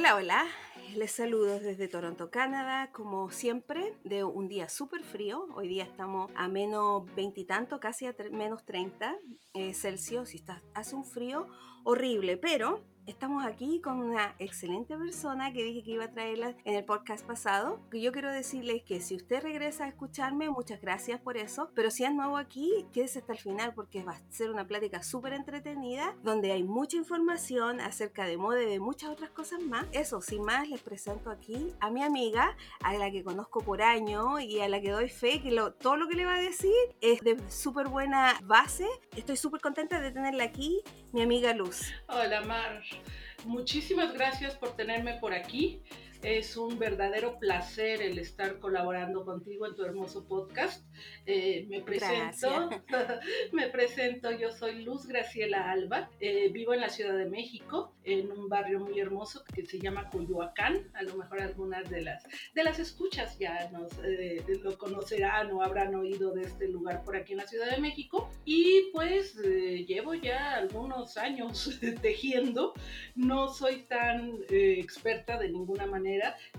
Hola, hola. Les saludo desde Toronto, Canadá, como siempre, de un día súper frío. Hoy día estamos a menos veintitantos, casi a menos 30 eh, Celsius y está, hace un frío horrible, pero Estamos aquí con una excelente persona que dije que iba a traerla en el podcast pasado. Yo quiero decirles que si usted regresa a escucharme, muchas gracias por eso. Pero si es nuevo aquí, quédese hasta el final porque va a ser una plática súper entretenida donde hay mucha información acerca de moda y de muchas otras cosas más. Eso, sin más, les presento aquí a mi amiga, a la que conozco por año y a la que doy fe que todo lo que le va a decir es de súper buena base. Estoy súper contenta de tenerla aquí, mi amiga Luz. Hola, Mar. Muchísimas gracias por tenerme por aquí. Es un verdadero placer el estar colaborando contigo en tu hermoso podcast. Eh, me presento, me presento, yo soy Luz Graciela Alba, eh, vivo en la Ciudad de México, en un barrio muy hermoso que se llama Coyoacán. A lo mejor algunas de las, de las escuchas ya nos eh, lo conocerán o habrán oído de este lugar por aquí en la Ciudad de México. Y pues llevo ya algunos años tejiendo. No soy tan experta de ninguna manera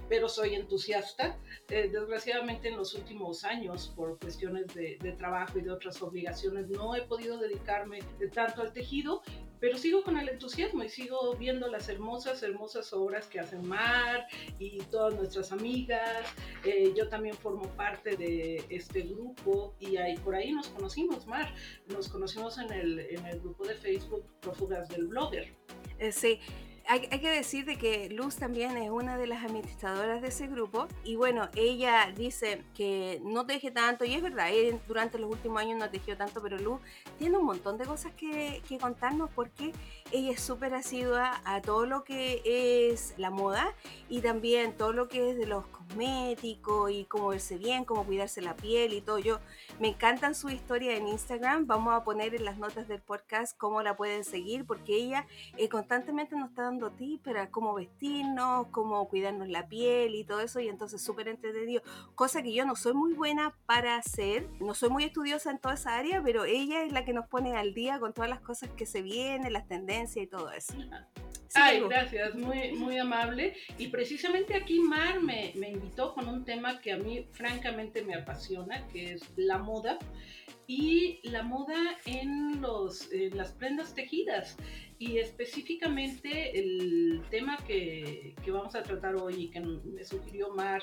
pero soy entusiasta. Eh, desgraciadamente en los últimos años, por cuestiones de, trabajo y de otras obligaciones, no he podido dedicarme tanto al tejido, pero sigo con el entusiasmo y sigo viendo las hermosas, hermosas obras que hacen Mar y todas nuestras amigas. Eh, yo también formo parte de este grupo y ahí, por ahí nos conocimos, Mar. Nos conocimos en el, en el grupo de Facebook Prófugas del Blogger. Eh, sí, hay, que decir de que Luz también es una de las administradoras de ese grupo y bueno, ella dice que no teje tanto y es verdad, durante los últimos años no tejió tanto, pero Luz tiene un montón de cosas que, que contarnos porque ella es súper asidua a todo lo que es la moda y también todo lo que es de los cosméticos y cómo verse bien, cómo cuidarse la piel y todo. Yo me encantan su historia en Instagram, vamos a poner en las notas del podcast cómo la pueden seguir porque ella eh, constantemente nos está dando tips para cómo vestirnos, cómo cuidarnos la piel y todo eso, y entonces súper entretenido, cosa que yo no soy muy buena para hacer, no soy muy estudiosa en toda esa área, pero ella es la que nos pone al día con todas las cosas que se vienen, las tendencias y todo eso. Ay, gracias, muy, muy amable. Y precisamente aquí Mar me, me invitó con un tema que a mí francamente me apasiona, que es la moda. Y la moda en, los, en las prendas tejidas. Y específicamente el tema que, que, vamos a tratar hoy y que me sugirió Mar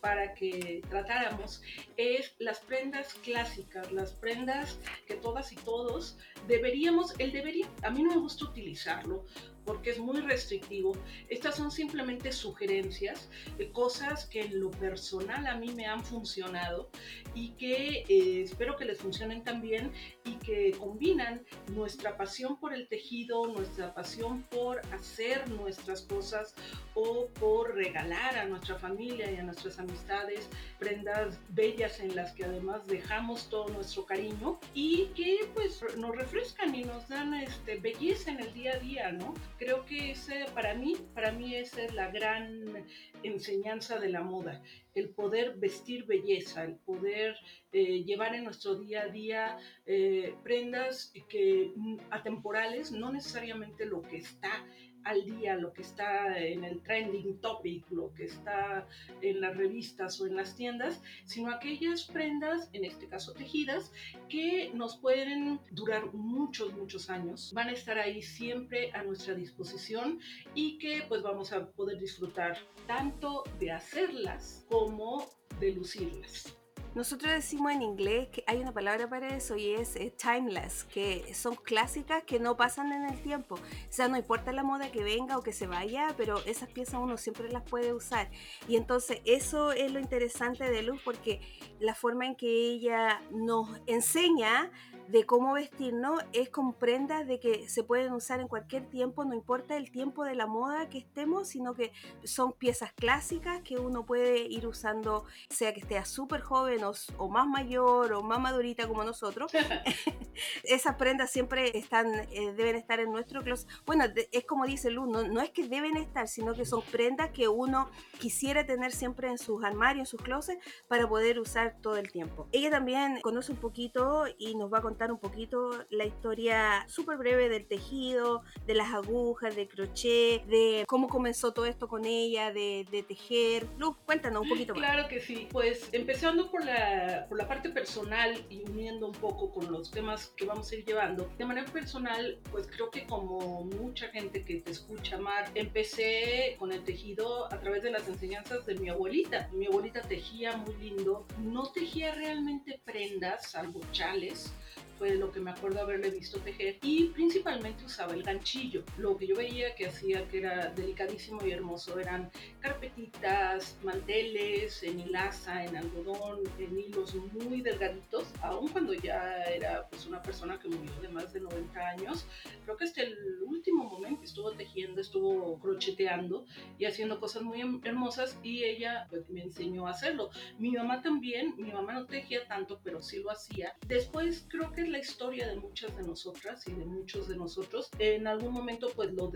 para que tratáramos es las prendas clásicas, las prendas que todas y todos deberíamos, el debería, a mí no me gusta utilizarlo porque es muy restrictivo. Estas son simplemente sugerencias de cosas que en lo personal a mí me han funcionado y que eh, espero que les funcionen también y que combinan nuestra pasión por el tejido, nuestra pasión por hacer nuestras cosas o por regalar a nuestra familia y a nuestras amistades prendas bellas en las que además dejamos todo nuestro cariño y que pues nos refrescan y nos dan este, belleza en el día a día, ¿no? Creo que ese, para mí, para mí esa es la gran enseñanza de la moda, el poder vestir belleza, el poder eh, llevar en nuestro día a día eh, prendas que mm, atemporales, no necesariamente lo que está al día, lo que está en el trending topic, lo que está en las revistas o en las tiendas, sino aquellas prendas, en este caso tejidas, que nos pueden durar muchos, muchos años, van a estar ahí siempre a nuestra disposición y que pues vamos a poder disfrutar tanto de hacerlas como de lucirlas. Nosotros decimos en inglés que hay una palabra para eso y es eh, timeless, que son clásicas que no pasan en el tiempo. O sea, no importa la moda que venga o que se vaya, pero esas piezas uno siempre las puede usar. Y entonces eso es lo interesante de Luz porque la forma en que ella nos enseña de cómo vestirnos es con prendas de que se pueden usar en cualquier tiempo, no importa el tiempo de la moda que estemos, sino que son piezas clásicas que uno puede ir usando, sea que esté súper joven o, o, más mayor o más madurita como nosotros, esas prendas siempre están, eh, deben estar en nuestro closet. Bueno, es como dice Luz, no, no, es que deben estar, sino que son prendas que uno quisiera tener siempre en sus armarios, en sus closets, para poder usar todo el tiempo. Ella también conoce un poquito y nos va a contar un poquito la historia súper breve del tejido, de las agujas, de crochet, de cómo comenzó todo esto con ella, de, tejer. Luz, cuéntanos un poquito más. Claro que sí, pues empezando por la, por la parte personal y uniendo un poco con los temas que vamos a ir llevando. De manera personal, pues creo que como mucha gente que te escucha, Mar, empecé con el tejido a través de las enseñanzas de mi abuelita. Mi abuelita tejía muy lindo, no tejía realmente prendas, salvo chales, fue lo que me acuerdo haberle visto tejer y principalmente usaba el ganchillo. Lo que yo veía que hacía que era delicadísimo y hermoso eran carpetitas, manteles en hilaza, en algodón, en hilos muy delgaditos, aun cuando ya era pues una persona que murió de más de 90 años. Creo que hasta el último momento estuvo tejiendo, estuvo crocheteando y haciendo cosas muy hermosas y ella pues, me enseñó a hacerlo. Mi mamá también, mi mamá no tejía tanto, pero sí lo hacía. Después creo que la historia de muchas de nosotras y de muchos de nosotros. En algún momento pues lo,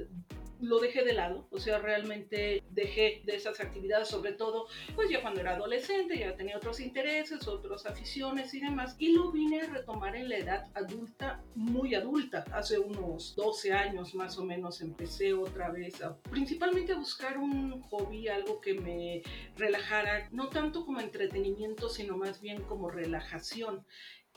lo dejé de lado, o sea, realmente dejé de esas actividades, sobre todo pues ya cuando era adolescente, ya tenía otros intereses, otras aficiones y demás, y lo vine a retomar en la edad adulta, muy adulta, hace unos 12 años más o menos empecé otra vez a, principalmente a buscar un hobby, algo que me relajara, no tanto como entretenimiento, sino más bien como relajación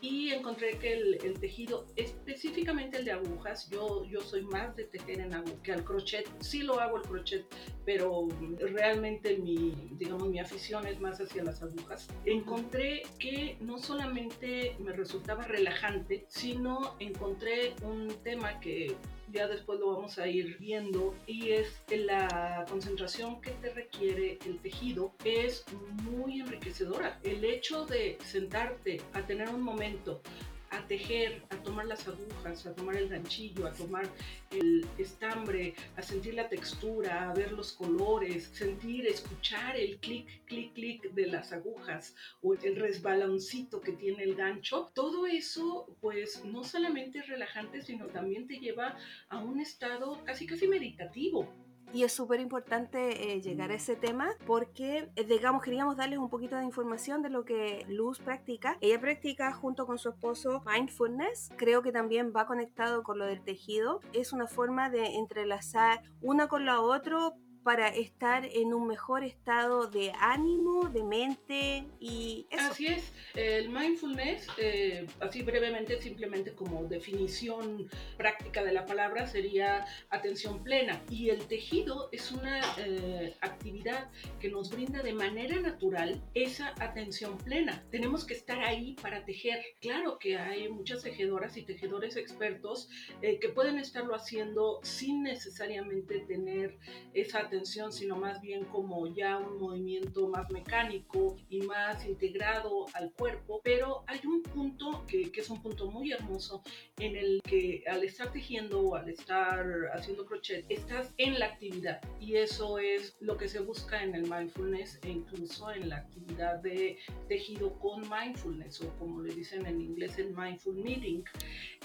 y encontré que el, tejido, específicamente el de agujas, yo, yo soy más de tejer en aguja que al crochet. Sí lo hago el crochet, pero realmente mi, digamos, mi afición es más hacia las agujas. Encontré que no solamente me resultaba relajante, sino encontré un tema que ya después lo vamos a ir viendo, y es la concentración que te requiere el tejido es muy enriquecedora. El hecho de sentarte a tener un momento a tejer, a tomar las agujas, a tomar el ganchillo, a tomar el estambre, a sentir la textura, a ver los colores, sentir, escuchar el clic, clic, clic de las agujas o el resbaloncito que tiene el gancho. Todo eso pues no solamente es relajante, sino también te lleva a un estado casi casi meditativo. Y es súper importante eh, llegar a ese tema porque, eh, digamos, queríamos darles un poquito de información de lo que Luz practica. Ella practica junto con su esposo mindfulness. Creo que también va conectado con lo del tejido. Es una forma de entrelazar una con la otra para estar en un mejor estado de ánimo, de mente y eso. Así es, el mindfulness, eh, así brevemente, simplemente como definición práctica de la palabra, sería atención plena. Y el tejido es una eh, actividad que nos brinda de manera natural esa atención plena. Tenemos que estar ahí para tejer. Claro que hay muchas tejedoras y tejedores expertos eh, que pueden estarlo haciendo sin necesariamente tener esa atención sino más bien como ya un movimiento más mecánico y más integrado al cuerpo. Pero hay un punto que, que es un punto muy hermoso en el que al estar tejiendo o al estar haciendo crochet, estás en la actividad y eso es lo que se busca en el mindfulness e incluso en la actividad de tejido con mindfulness o como le dicen en inglés el mindful knitting.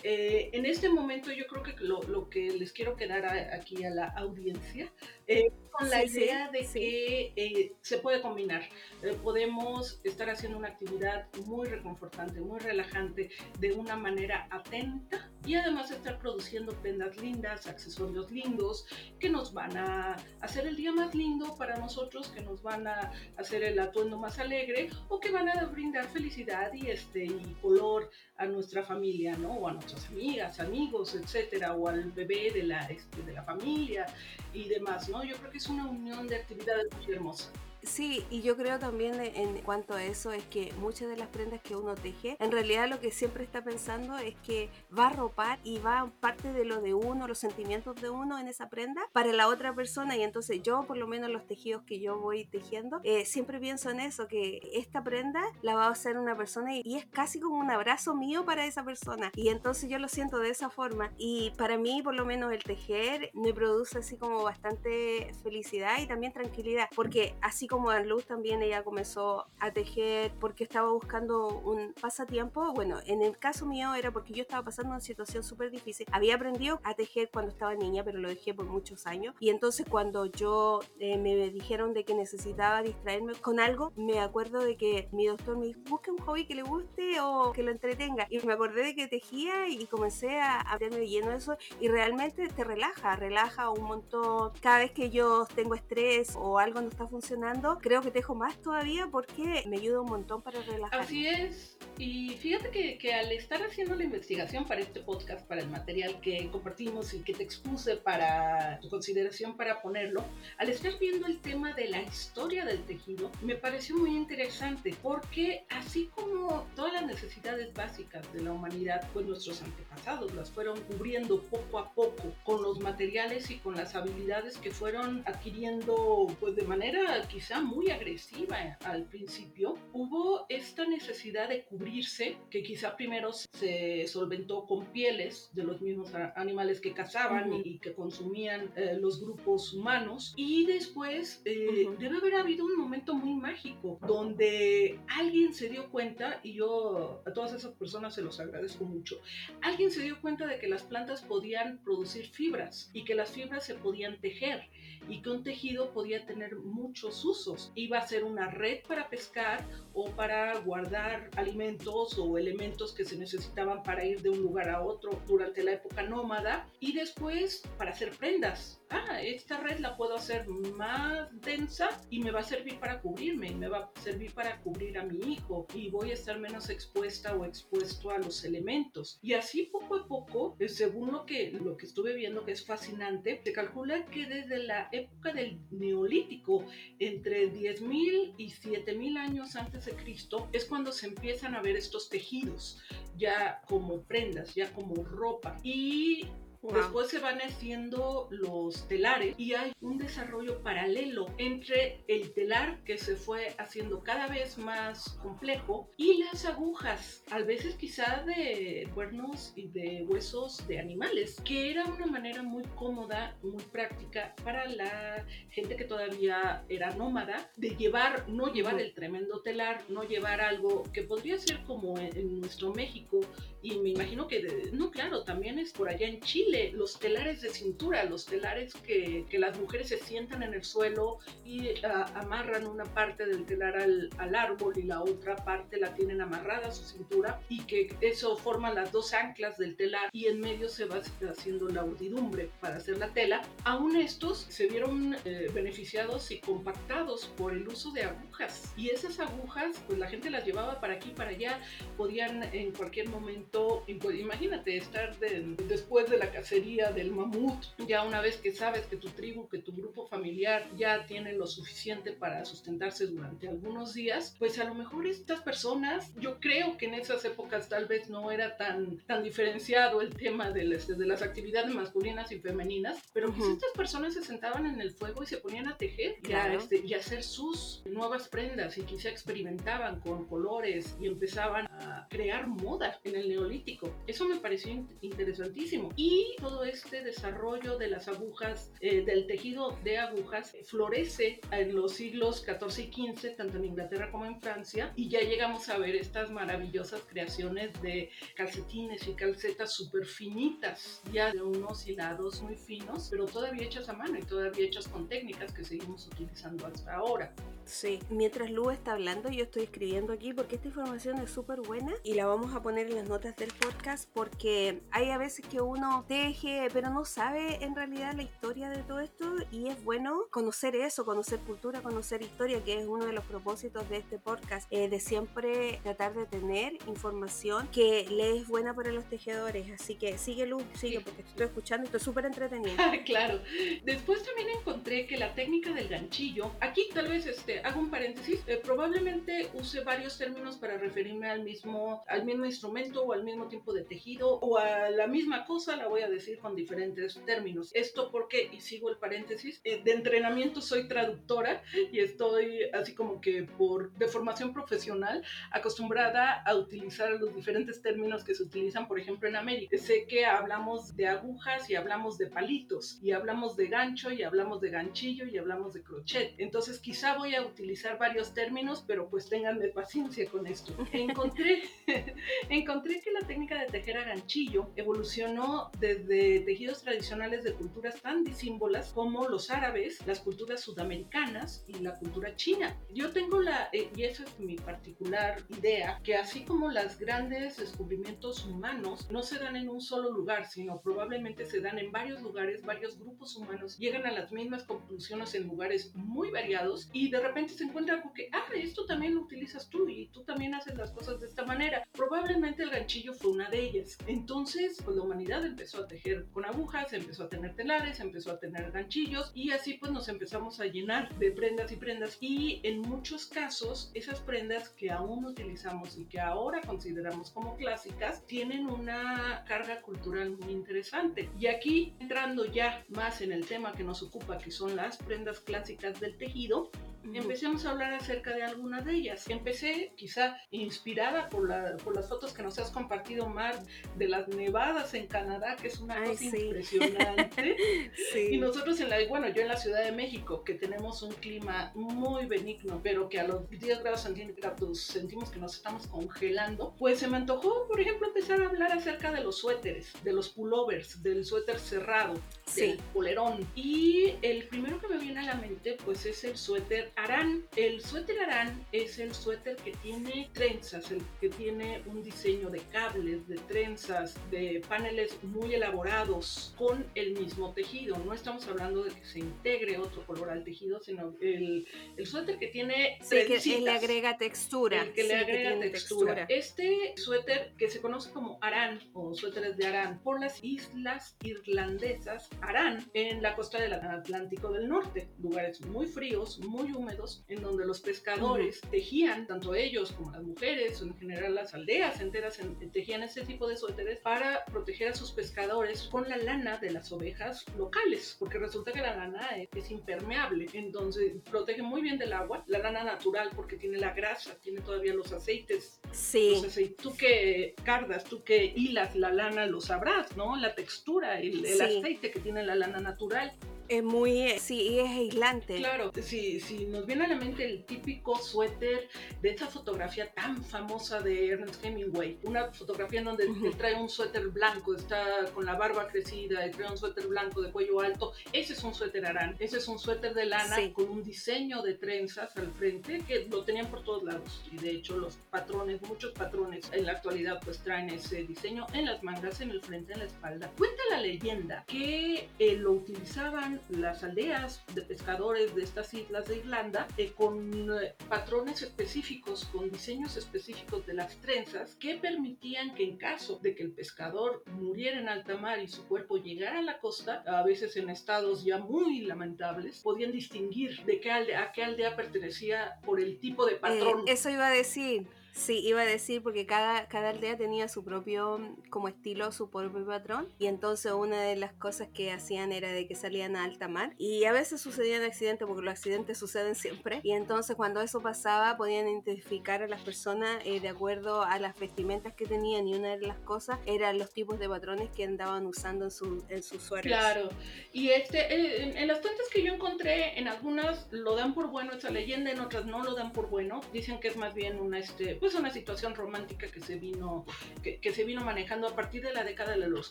Eh, en este momento yo creo que lo, lo que les quiero quedar aquí a la audiencia eh, con la idea de que eh, se puede combinar. Eh, podemos estar haciendo una actividad muy reconfortante, muy relajante, de una manera atenta y además estar produciendo prendas lindas, accesorios lindos que nos van a hacer el día más lindo para nosotros, que nos van a hacer el atuendo más alegre o que van a brindar felicidad y este y color a nuestra familia, ¿no? O a nuestras amigas, amigos, etcétera, o al bebé de la, este, de la familia y demás, ¿no? Yo creo que es una unión de actividades muy hermosa. Sí, y yo creo también en cuanto a eso es que muchas de las prendas que uno teje, en realidad lo que siempre está pensando es que va a ropar y va parte de lo de uno, los sentimientos de uno en esa prenda para la otra persona. Y entonces yo, por lo menos los tejidos que yo voy tejiendo, eh, siempre pienso en eso, que esta prenda la va a hacer una persona y, es casi como un abrazo mío para esa persona. Y entonces yo lo siento de esa forma. Y para mí, por lo menos el tejer me produce así como bastante felicidad y también tranquilidad, porque así como a Luz también ella comenzó a tejer porque estaba buscando un pasatiempo. Bueno, en el caso mío era porque yo estaba pasando una situación súper difícil. Había aprendido a tejer cuando estaba niña, pero lo dejé por muchos años. Y entonces cuando yo eh, me dijeron de que necesitaba distraerme con algo, me acuerdo de que mi doctor me dijo, busque un hobby que le guste o que lo entretenga. Y me acordé de que tejía y comencé a abrirme lleno de eso y realmente te relaja, relaja un montón. Cada vez que yo tengo estrés o algo no está funcionando, creo que tejo más todavía porque me ayuda un montón para relajar. Así es. Y fíjate que, que, al estar haciendo la investigación para este podcast, para el material que compartimos y que te expuse para tu consideración para ponerlo, al estar viendo el tema de la historia del tejido, me pareció muy interesante porque así como todas las necesidades básicas de la humanidad, pues nuestros antepasados las fueron cubriendo poco a poco con los materiales y con las habilidades que fueron adquiriendo pues de manera quizá muy agresiva al principio, hubo esta necesidad de cubrirse que quizá primero se solventó con pieles de los mismos animales que cazaban y, que consumían eh, los grupos humanos. Y después eh, debe haber habido un momento muy mágico donde alguien se dio cuenta y yo a todas esas personas se los agradezco mucho alguien se dio cuenta de que las plantas podían producir fibras y que las fibras se podían tejer y que un tejido podía tener muchos usos. Iba a ser una red para pescar o para guardar alimentos o elementos que se necesitaban para ir de un lugar a otro durante la época nómada y después para hacer prendas. Ah, esta red la puedo hacer más densa y me va a servir para cubrirme y me va a servir para cubrir a mi hijo y voy a estar menos expuesta o expuesto a los elementos. Y así poco a poco, eh, según lo que, lo que estuve viendo que es fascinante, se calcula que desde la época del neolítico, entre 10.000 y 7.000 años antes Cristo, es cuando se empiezan a ver estos tejidos ya como prendas, ya como ropa. Y Después se van haciendo los telares y hay un desarrollo paralelo entre el telar que se fue haciendo cada vez más complejo y las agujas, a veces quizá de cuernos y de huesos de animales, que era una manera muy cómoda, muy práctica para la gente que todavía era nómada de llevar, no llevar el tremendo telar, no llevar algo que podría ser como en, nuestro México y me imagino que, no, claro, también es por allá en Chile los telares de cintura, los telares que, que las mujeres se sientan en el suelo y ah, amarran una parte del telar al, al, árbol y la otra parte la tienen amarrada a su cintura y que eso forma las dos anclas del telar y en medio se va haciendo la urdidumbre para hacer la tela. Aún estos se vieron eh, beneficiados y compactados por el uso de agujas y esas agujas pues la gente las llevaba para aquí para allá, podían en cualquier momento, imagínate estar después de la cacería del mamut, ya una vez que sabes que tu tribu, que tu grupo familiar ya tiene lo suficiente para sustentarse durante algunos días, pues a lo mejor estas personas, yo creo que en esas épocas tal vez no era tan, tan diferenciado el tema de, las, de las actividades masculinas y femeninas, pero pues estas personas se sentaban en el fuego y se ponían a tejer y, a, este, y hacer sus nuevas prendas y quizá experimentaban con colores y empezaban a crear moda en el neolítico. Eso me pareció interesantísimo. Y todo este desarrollo de las agujas, eh, del tejido de agujas, florece en los siglos XIV y XV, tanto en Inglaterra como en Francia, y ya llegamos a ver estas maravillosas creaciones de calcetines y calcetas súper finitas, ya de unos hilados muy finos, pero todavía hechas a mano y todavía hechas con técnicas que seguimos utilizando hasta ahora. Sí, mientras Lu está hablando, yo estoy escribiendo aquí porque esta información es súper buena y la vamos a poner en las notas del podcast porque hay a veces que uno teje, pero no sabe en realidad la historia de todo esto y es bueno conocer eso, conocer cultura, conocer historia, que es uno de los propósitos de este podcast, eh, de siempre tratar de tener información que le es buena para los tejedores. Así que sigue Lu, sigue porque estoy escuchando y estoy súper entretenido. claro. Después también encontré que la técnica del ganchillo, aquí tal vez este hago un paréntesis, eh, probablemente use varios términos para referirme al mismo, al mismo instrumento o al mismo tipo de tejido o a la misma cosa, la voy a decir con diferentes términos. Esto porque, y sigo el paréntesis, eh, de entrenamiento soy traductora y estoy así como que por de formación profesional acostumbrada a utilizar los diferentes términos que se utilizan, por ejemplo, en América. Sé que hablamos de agujas y hablamos de palitos y hablamos de gancho y hablamos de ganchillo y hablamos de crochet. Entonces quizá voy a utilizar varios términos, pero pues ténganme paciencia con esto. Encontré, encontré que la técnica de tejer a ganchillo evolucionó desde tejidos tradicionales de culturas tan disímbolas como los árabes, las culturas sudamericanas y la cultura china. Yo tengo la, eh, y esa es mi particular idea, que así como las grandes descubrimientos humanos no se dan en un solo lugar, sino probablemente se dan en varios lugares, varios grupos humanos llegan a las mismas conclusiones en lugares muy variados y de repente se encuentra algo que, ah, esto también lo utilizas tú y tú también haces las cosas de esta manera. Probablemente el ganchillo fue una de ellas. Entonces, pues la humanidad empezó a tejer con agujas, empezó a tener telares, empezó a tener ganchillos y así pues nos empezamos a llenar de prendas y prendas y en muchos casos esas prendas que aún utilizamos y que ahora consideramos como clásicas tienen una carga cultural muy interesante. Y aquí entrando ya más en el tema que nos ocupa, que son las prendas clásicas del tejido, empecemos a hablar acerca de alguna de ellas. Empecé quizá inspirada por, la, por las fotos que nos has compartido, Mar, de las nevadas en Canadá, que es una cosa impresionante. Y nosotros en la, bueno, yo en la Ciudad de México, que tenemos un clima muy benigno, pero que a los 10 grados centígrados sentimos que nos estamos congelando, pues se me antojó, por ejemplo, empezar a hablar acerca de los suéteres, de los pullovers, del suéter cerrado, del polerón. Y el primero que me viene a la mente, pues es el suéter Arán. El suéter Arán es el suéter que tiene trenzas, el que tiene un diseño de cables, de trenzas, de paneles muy elaborados con el mismo tejido. No estamos hablando de que se integre otro color al tejido, sino el, el suéter que tiene sí, que le agrega textura. El que le agrega textura. Este suéter que se conoce como Arán o suéteres de Arán por las islas irlandesas Arán en la costa del Atlántico del Norte, lugares muy fríos, muy húmedos en donde los pescadores tejían, tanto ellos como las mujeres, o en general las aldeas enteras tejían ese tipo de suéteres para proteger a sus pescadores con la lana de las ovejas locales, porque resulta que la lana es, impermeable, entonces protege muy bien del agua, la lana natural porque tiene la grasa, tiene todavía los aceites. Sí. Tú que cardas, tú que hilas la lana, lo sabrás, ¿no? La textura, el, el aceite que tiene la lana natural es muy, sí, es aislante. Claro, si, si nos viene a la mente el típico suéter de esta fotografía tan famosa de Ernest Hemingway, una fotografía en donde él trae un suéter blanco, está con la barba crecida, y trae un suéter blanco de cuello alto, ese es un suéter arán, ese es un suéter de lana con un diseño de trenzas al frente que lo tenían por todos lados y de hecho los patrones, muchos patrones en la actualidad pues traen ese diseño en las mangas, en el frente, en la espalda. Cuenta la leyenda que eh, lo utilizaban las aldeas de pescadores de estas islas de Irlanda eh, con eh, patrones específicos, con diseños específicos de las trenzas que permitían que en caso de que el pescador muriera en alta mar y su cuerpo llegara a la costa, a veces en estados ya muy lamentables, podían distinguir de qué aldea, a qué aldea pertenecía por el tipo de patrón. Eh, eso iba a decir. Sí, iba a decir porque cada, cada aldea tenía su propio como estilo, su propio patrón. Y entonces una de las cosas que hacían era de que salían a alta mar. Y a veces sucedían accidentes porque los accidentes suceden siempre. Y entonces cuando eso pasaba podían identificar a las personas eh, de acuerdo a las vestimentas que tenían. Y una de las cosas eran los tipos de patrones que andaban usando en, su, en sus suéteres. Claro. Y este, eh, en, las fuentes que yo encontré, en algunas lo dan por bueno esa leyenda, en otras no lo dan por bueno. Dicen que es más bien una... Este, pues una situación romántica que se vino, que, se vino manejando a partir de la década de los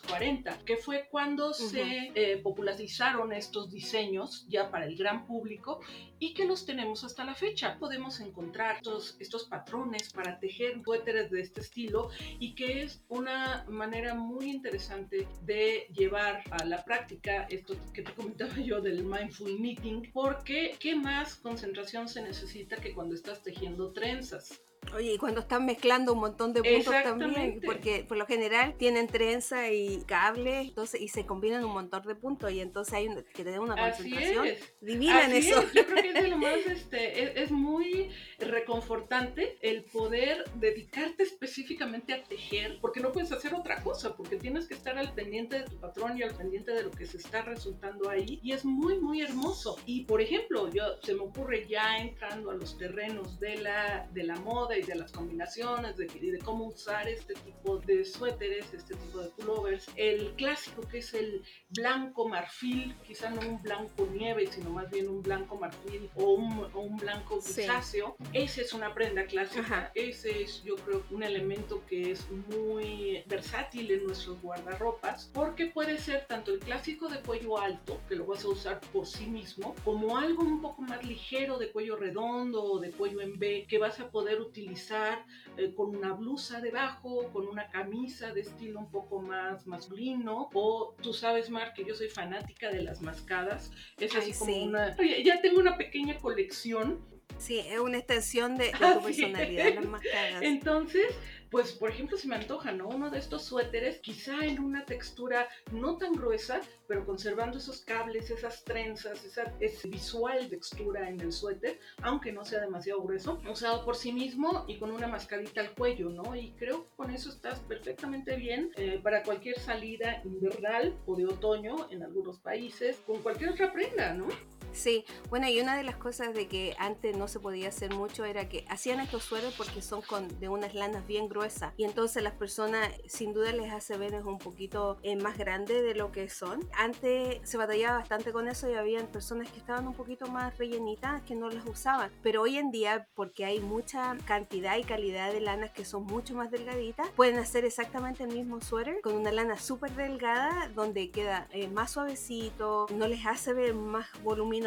40, que fue cuando se eh, popularizaron estos diseños ya para el gran público y que los tenemos hasta la fecha. Podemos encontrar estos, estos patrones para tejer suéteres de este estilo y que es una manera muy interesante de llevar a la práctica esto que te comentaba yo del mindful knitting, porque ¿qué más concentración se necesita que cuando estás tejiendo trenzas? Oye, y cuando están mezclando un montón de puntos también, porque por lo general tienen trenza y cables, entonces y se combinan un montón de puntos y entonces hay que tener una concentración divina en eso. Yo creo que es de lo más, este, es, muy reconfortante el poder dedicarte específicamente a tejer, porque no puedes hacer otra cosa, porque tienes que estar al pendiente de tu patrón y al pendiente de lo que se está resultando ahí y es muy muy hermoso. Y por ejemplo, yo se me ocurre ya entrando a los terrenos de la de la moda y de las combinaciones de, y de cómo usar este tipo de suéteres, este tipo de pullovers. El clásico que es el blanco marfil, quizá no un blanco nieve, sino más bien un blanco marfil o un, blanco grisáceo. Esa es una prenda clásica. Ese es, yo creo, un elemento que es muy versátil en nuestros guardarropas, porque puede ser tanto el clásico de cuello alto, que lo vas a usar por sí mismo, como algo un poco más ligero de cuello redondo o de cuello en B, que vas a poder utilizar eh, con una blusa debajo, con una camisa de estilo un poco más masculino, o tú sabes, Mar, que yo soy fanática de las mascadas. Es así como una... Ya tengo una pequeña colección. Sí, es una extensión de, tu personalidad, las mascadas. Entonces, pues por ejemplo se me antoja, ¿no? Uno de estos suéteres, quizá en una textura no tan gruesa, pero conservando esos cables, esas trenzas, esa, visual textura en el suéter, aunque no sea demasiado grueso, usado por sí mismo y con una mascadita al cuello, ¿no? Y creo que con eso estás perfectamente bien eh, para cualquier salida invernal o de otoño en algunos países, con cualquier otra prenda, ¿no? Sí, bueno, y una de las cosas de que antes no se podía hacer mucho era que hacían estos suéteres porque son con, de unas lanas bien gruesas y entonces las personas sin duda les hace ver un poquito eh, más grande de lo que son. Antes se batallaba bastante con eso y habían personas que estaban un poquito más rellenitas que no las usaban, pero hoy en día porque hay mucha cantidad y calidad de lanas que son mucho más delgaditas, pueden hacer exactamente el mismo suéter con una lana súper delgada donde queda eh, más suavecito, no les hace ver más voluminoso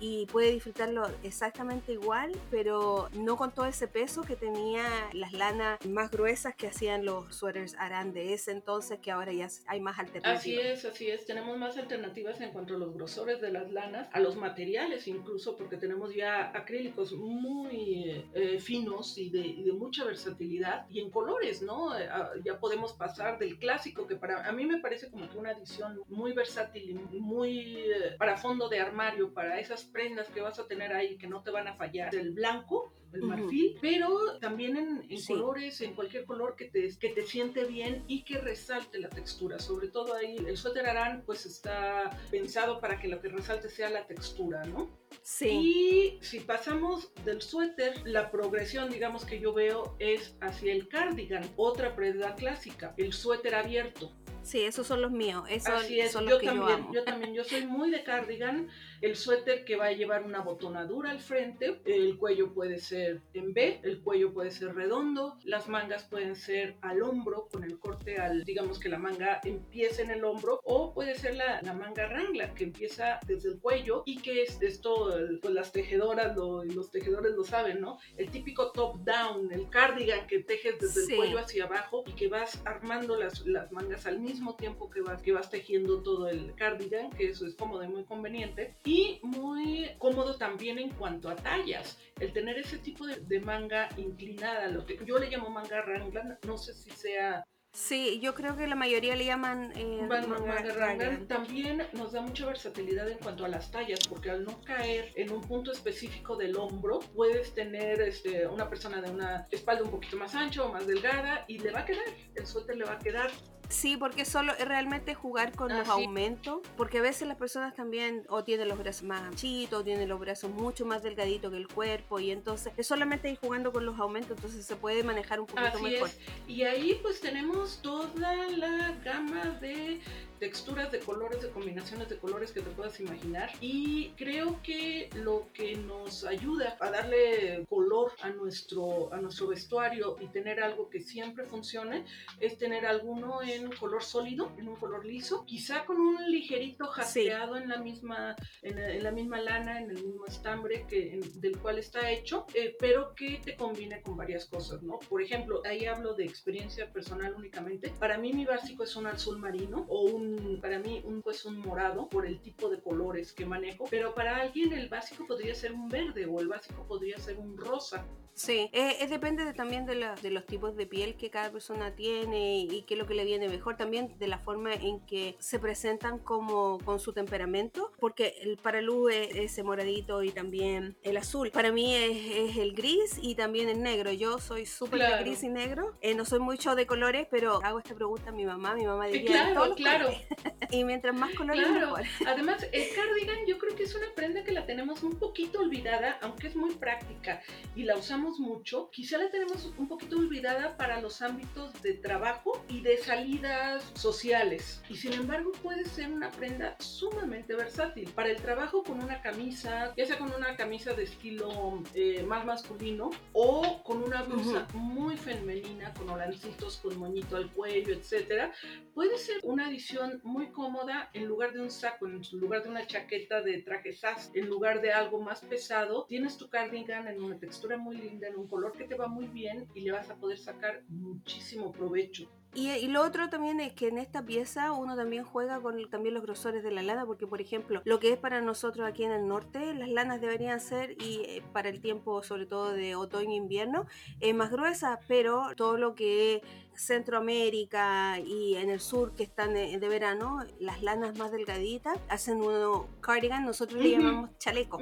y puede disfrutarlo exactamente igual, pero no con todo ese peso que tenía las lanas más gruesas que hacían los suéteres Aran de ese entonces, que ahora ya hay más alternativas. Así es, así es. Tenemos más alternativas en cuanto a los grosores de las lanas, a los materiales incluso, porque tenemos ya acrílicos muy eh, finos y de, de, mucha versatilidad y en colores, ¿no? Eh, ah, ya podemos pasar del clásico, que para a mí me parece como que una edición muy versátil y muy eh, para fondo de armario para esas prendas que vas a tener ahí que no te van a fallar, el blanco, el marfil, pero también en, colores, en cualquier color que te, que te siente bien y que resalte la textura. Sobre todo ahí, el suéter arán pues está pensado para que lo que resalte sea la textura, ¿no? Sí. Y si pasamos del suéter, la progresión, digamos que yo veo, es hacia el cardigan, otra prenda clásica, el suéter abierto. Sí, esos son los míos. Esos Así es, son yo los que también, yo, amo. yo también, yo soy muy de cardigan, el suéter que va a llevar una botonadura al frente, el cuello puede ser en B, el cuello puede ser redondo, las mangas pueden ser al hombro, con el corte al, digamos que la manga empiece en el hombro, o puede ser la, la manga rangla, que empieza desde el cuello y que es esto, pues las tejedoras, lo, los tejedores lo saben, ¿no? El típico top down, el cardigan que tejes desde el cuello hacia abajo y que vas armando las, las mangas al mismo tiempo que vas, que vas tejiendo todo el cardigan, que eso es cómodo y muy conveniente y muy cómodo también en cuanto a tallas. El tener ese tipo de, manga inclinada, lo que yo le llamo manga rangla, no sé si sea Sí, yo creo que la mayoría le llaman eh, manga, También nos da mucha versatilidad en cuanto a las tallas, porque al no caer en un punto específico del hombro, puedes tener este, una persona de una espalda un poquito más ancha o más delgada y le va a quedar, el suéter le va a quedar Sí, porque solo es realmente jugar con los aumentos, porque a veces las personas también o tienen los brazos más anchitos, o tienen los brazos mucho más delgaditos que el cuerpo y entonces es solamente ir jugando con los aumentos, entonces se puede manejar un poquito mejor. Y ahí pues tenemos toda la gama de texturas de colores, de combinaciones de colores que te puedas imaginar. Y creo que lo que nos ayuda a darle color a nuestro, a nuestro vestuario y tener algo que siempre funcione es tener alguno en color sólido, en un color liso, quizá con un ligerito jaspeado en, la misma, en, la misma lana, en el mismo estambre que, del cual está hecho, eh, pero que te combine con varias cosas, ¿no? Por ejemplo, ahí hablo de experiencia personal únicamente. Para mí mi básico es un azul marino o un para mí un, pues un morado por el tipo de colores que manejo, pero para alguien el básico podría ser un verde o el básico podría ser un rosa. Sí, eh, depende también de, de, los tipos de piel que cada persona tiene y, qué es lo que le viene mejor, también de la forma en que se presentan como con su temperamento, porque el para Lu es ese moradito y también el azul. Para mí es, el gris y también el negro. Yo soy súper de gris y negro, eh, no soy mucho de colores, pero hago esta pregunta a mi mamá, mi mamá diría, claro, claro, colores. y mientras más colores, claro. Además, el cardigan yo creo que es una prenda que la tenemos un poquito olvidada, aunque es muy práctica y la usamos mucho. Quizá la tenemos un poquito olvidada para los ámbitos de trabajo y de salidas sociales. Y sin embargo, puede ser una prenda sumamente versátil. Para el trabajo con una camisa, ya sea con una camisa de estilo eh, más masculino o con una blusa muy femenina, con holancitos, con moñito al cuello, etcétera, puede ser una adición muy cómoda en lugar de un saco, en lugar de una chaqueta de traje sas, en lugar de algo más pesado, tienes tu cardigan en una textura muy linda, en un color que te va muy bien y le vas a poder sacar muchísimo provecho. Y, lo otro también es que en esta pieza uno también juega con también los grosores de la lana, porque por ejemplo, lo que es para nosotros aquí en el norte, las lanas deberían ser, y eh, para el tiempo sobre todo de otoño-invierno, e más gruesas, pero todo lo que Centroamérica y en el sur que están de, verano, las lanas más delgaditas hacen un cardigan, nosotros le llamamos chaleco,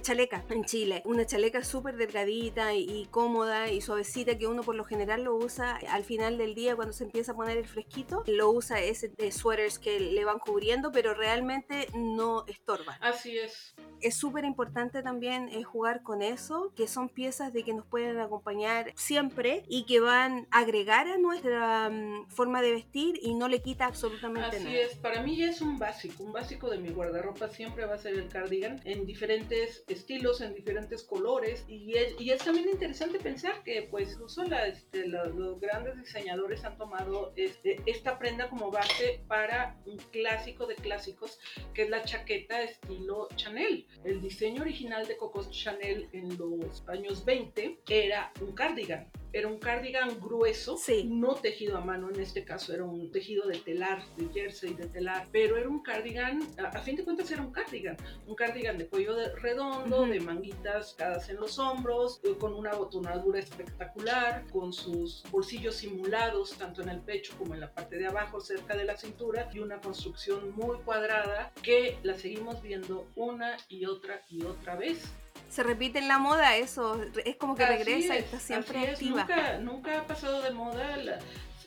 chaleca en Chile. Una chaleca súper delgadita y, cómoda y suavecita que uno por lo general lo usa al final del día cuando se empieza a poner el fresquito, lo usa ese de suéteres que le van cubriendo, pero realmente no estorba. Así es. Es súper importante también eh, jugar con eso, que son piezas de que nos pueden acompañar siempre y que van a agregar a nuestra mm, forma de vestir y no le quita absolutamente nada. Así es, para mí ya es un básico, un básico de mi guardarropa siempre va a ser el cardigan en diferentes estilos, en diferentes colores y es, y es también interesante pensar que pues incluso la, este, los grandes diseñadores han tomado este, esta prenda como base para un clásico de clásicos que es la chaqueta estilo Chanel. El diseño original de Coco Chanel en los años 20 era un cardigan era un cardigan grueso, no tejido a mano, en este caso era un tejido de telar, de jersey, de telar, pero era un cardigan, a, fin de cuentas era un cardigan, un cardigan de cuello redondo, de manguitas dadas en los hombros, eh, con una botonadura espectacular, con sus bolsillos simulados tanto en el pecho como en la parte de abajo, cerca de la cintura, y una construcción muy cuadrada que la seguimos viendo una y otra y otra vez se repite en la moda eso, es como que regresa y está siempre activa. Nunca, nunca, ha pasado de moda,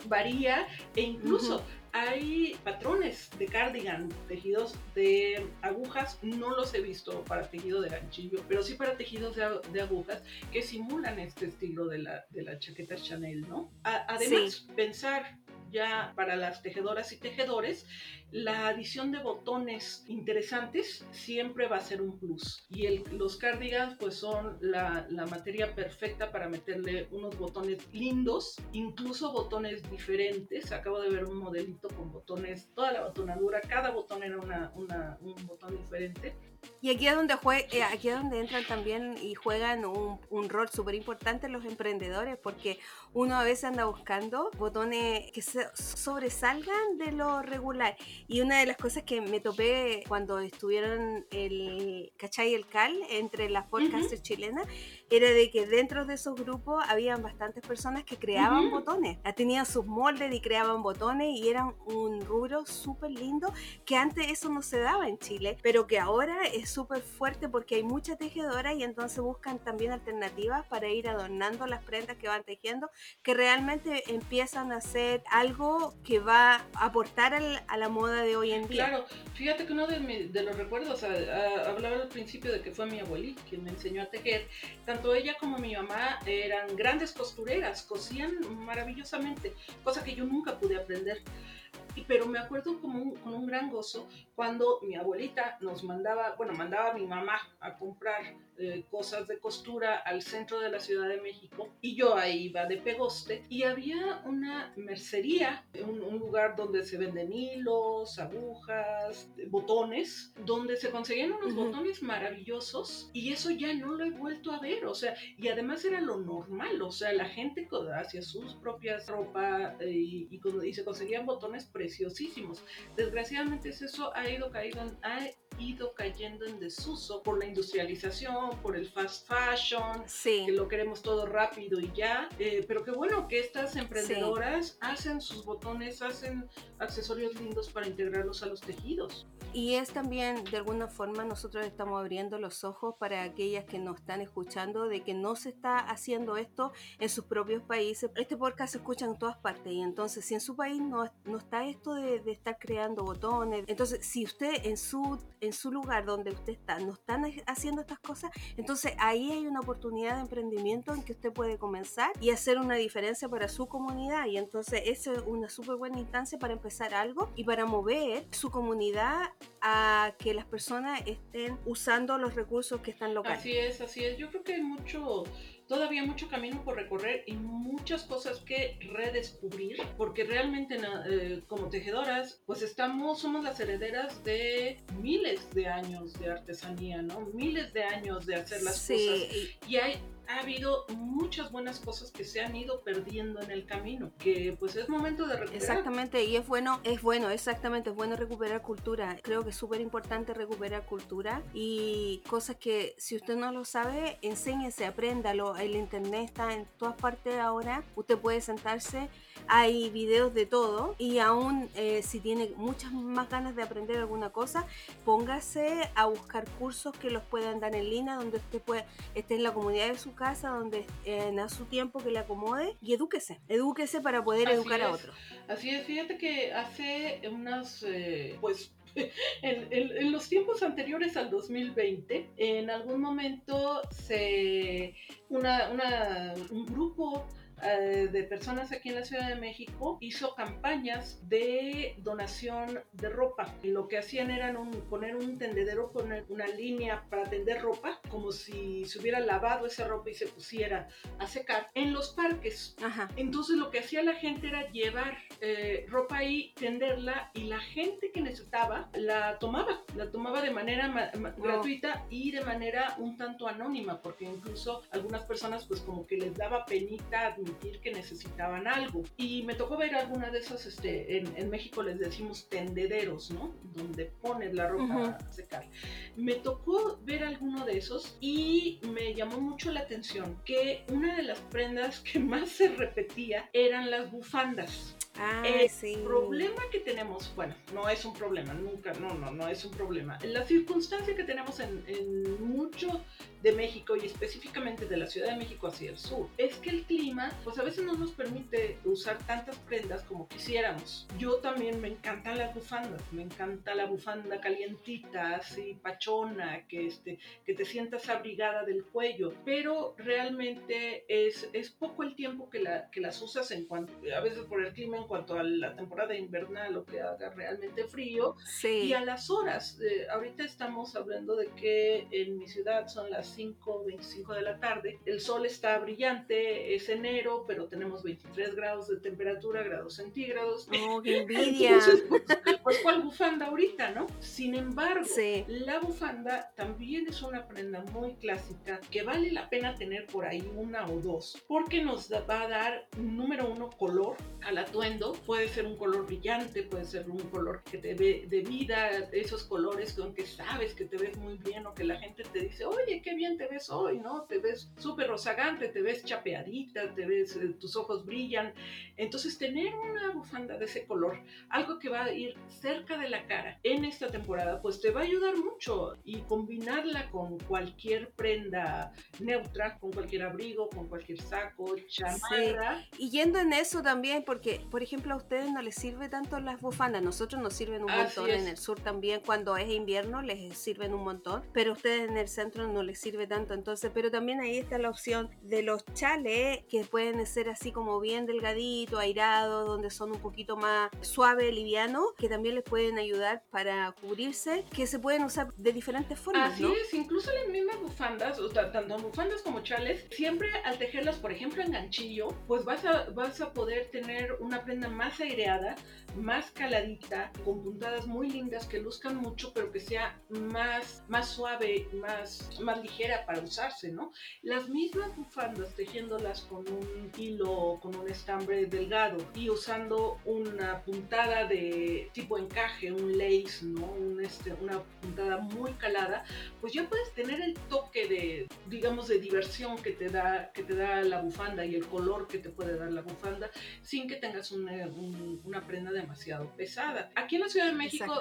varía e incluso hay patrones de cardigan tejidos de agujas, no los he visto para tejido de ganchillo, pero sí para tejidos de, agujas que simulan este estilo de la, de la chaqueta Chanel, ¿no? además, pensar ya para las tejedoras y tejedores, la adición de botones interesantes siempre va a ser un plus. Y los cardigans pues son la, la, materia perfecta para meterle unos botones lindos, incluso botones diferentes. Acabo de ver un modelito con botones, toda la botonadura, cada botón era una, una, un botón diferente. Y aquí es donde, eh, aquí es donde entran también y juegan un, un rol súper importante los emprendedores, porque uno a veces anda buscando botones que se sobresalgan de lo regular. Y una de las cosas que me topé cuando estuvieron el ¿cachai? y el Cal entre las podcasters chilenas era de que dentro de esos grupos habían bastantes personas que creaban botones. Tenían sus moldes y creaban botones y eran un rubro súper lindo que antes eso no se daba en Chile, pero que ahora es súper fuerte porque hay muchas tejedoras y entonces buscan también alternativas para ir adornando las prendas que van tejiendo que realmente empiezan a ser algo que va a aportar a la moda de hoy en día. Claro, fíjate que uno de, los recuerdos, hablaba al principio de que fue mi abuelita quien me enseñó a tejer, tanto ella como mi mamá eran grandes costureras, cosían maravillosamente, cosa que yo nunca pude aprender pero me acuerdo como con un gran gozo cuando mi abuelita nos mandaba, bueno, mandaba a mi mamá a comprar eh, cosas de costura al centro de la Ciudad de México y yo ahí iba de pegoste y había una mercería, un, un lugar donde se venden hilos, agujas, botones, donde se conseguían unos botones maravillosos y eso ya no lo he vuelto a ver, o sea, y además era lo normal, o sea, la gente hacía sus propias ropa eh, y, y, y, se conseguían botones preciosísimos. Desgraciadamente eso ha ido, caído, ha ido cayendo en desuso por la industrialización, por el fast fashion, que lo queremos todo rápido y ya. Eh, pero qué bueno que estas emprendedoras hacen sus botones, hacen accesorios lindos para integrarlos a los tejidos. Y es también, de alguna forma, nosotros estamos abriendo los ojos para aquellas que nos están escuchando de que no se está haciendo esto en sus propios países. Este podcast se escucha en todas partes y entonces si en su país no, no está esto de, de, estar creando botones, entonces si usted en su, en su lugar donde usted está no están haciendo estas cosas, entonces ahí hay una oportunidad de emprendimiento en que usted puede comenzar y hacer una diferencia para su comunidad y entonces esa es una súper buena instancia para empezar algo y para mover su comunidad a que las personas estén usando los recursos que están locales. Así es, así es. Yo creo que hay mucho todavía mucho camino por recorrer y muchas cosas que redescubrir, porque realmente eh, como tejedoras, pues estamos, somos las herederas de miles de años de artesanía, ¿no? Miles de años de hacer las cosas. Y hay ha habido muchas buenas cosas que se han ido perdiendo en el camino, que pues es momento de recuperar. Exactamente, y es bueno, es bueno, exactamente, es bueno recuperar cultura. Creo que es súper importante recuperar cultura y cosas que si usted no lo sabe, enséñese, apréndalo. El internet está en todas partes ahora. Usted puede sentarse, hay videos de todo y aún eh, si tiene muchas más ganas de aprender alguna cosa, póngase a buscar cursos que los puedan dar en línea, donde usted puede, esté en la comunidad de su casa, donde en a su tiempo que le acomode y edúquese, edúquese para poder educar a otros. Así es, fíjate que hace unas, eh, pues en, en, los tiempos anteriores al 2020, en algún momento se una, una, un grupo eh, de personas aquí en la Ciudad de México hizo campañas de donación de ropa. Y lo que hacían era poner un tendedero, poner una línea para tender ropa, como si se hubiera lavado esa ropa y se pusiera a secar en los parques. Entonces lo que hacía la gente era llevar eh, ropa ahí, tenderla y la gente que necesitaba la tomaba, la tomaba de manera gratuita y de manera un tanto anónima, porque incluso algunas personas pues como que les daba penita que necesitaban algo. Y me tocó ver alguna de esas, este, en, México les decimos tendederos, ¿no? Donde pones la ropa a secar. Me tocó ver alguno de esos y me llamó mucho la atención que una de las prendas que más se repetía eran las bufandas. Ah, el problema que tenemos, bueno, no es un problema, nunca, no, no, no es un problema. La circunstancia que tenemos en, en mucho de México y específicamente de la Ciudad de México hacia el sur es que el clima, pues a veces no nos permite usar tantas prendas como quisiéramos. Yo también me encantan las bufandas, me encanta la bufanda calientita, así pachona, que, este, que te sientas abrigada del cuello, pero realmente es, es poco el tiempo que, la, que las usas en cuanto, a veces por el clima en cuanto a la temporada invernal o que haga realmente frío y a las horas. Eh, ahorita estamos hablando de que en mi ciudad son las 5, 25 de la tarde. El sol está brillante, es enero, pero tenemos 23 grados de temperatura, grados centígrados. ¡Oh, qué envidia! pues, pues, ¿cuál bufanda ahorita, no? Sin embargo, la bufanda también es una prenda muy clásica que vale la pena tener por ahí una o dos, porque nos va a dar, número uno, color al atuendo. Puede ser un color brillante, puede ser un color que te ve de vida, esos colores con que sabes que te ves muy bien o que la gente te dice, oye, qué bien te ves hoy, ¿no? Te ves súper rozagante, te ves chapeadita, te ves, eh, tus ojos brillan. Entonces, tener una bufanda de ese color, algo que va a ir cerca de la cara en esta temporada, pues te va a ayudar mucho y combinarla con cualquier prenda neutra, con cualquier abrigo, con cualquier saco, chamarra. Y yendo en eso también, porque, por ejemplo, a ustedes no les sirve tanto las bufandas, nosotros nos sirven un montón, en el sur también, cuando es invierno les sirven un montón, pero a ustedes en el centro no les sirve tanto. Entonces, pero también ahí está la opción de los chales que pueden ser así como bien delgadito, airado, donde son un poquito más suave, liviano, que también les pueden ayudar para cubrirse, que se pueden usar de diferentes formas. Así es, incluso las mismas bufandas, o tanto bufandas como chales, siempre al tejerlas, por ejemplo, en ganchillo, pues vas a, vas a poder tener una prenda más aireada, más caladita, con puntadas muy lindas que luzcan mucho, pero que sea más, más suave, más, más ligera para usarse, ¿no? Las mismas bufandas tejiéndolas con un hilo, con un estambre delgado y usando una puntada de tipo encaje, un lace, ¿no? Un, este, una puntada muy calada, pues ya puedes tener el toque de, digamos, de diversión que te da, que te da la bufanda y el color que te puede dar la bufanda sin que tengas una, una prenda demasiado pesada. Aquí en la Ciudad de México,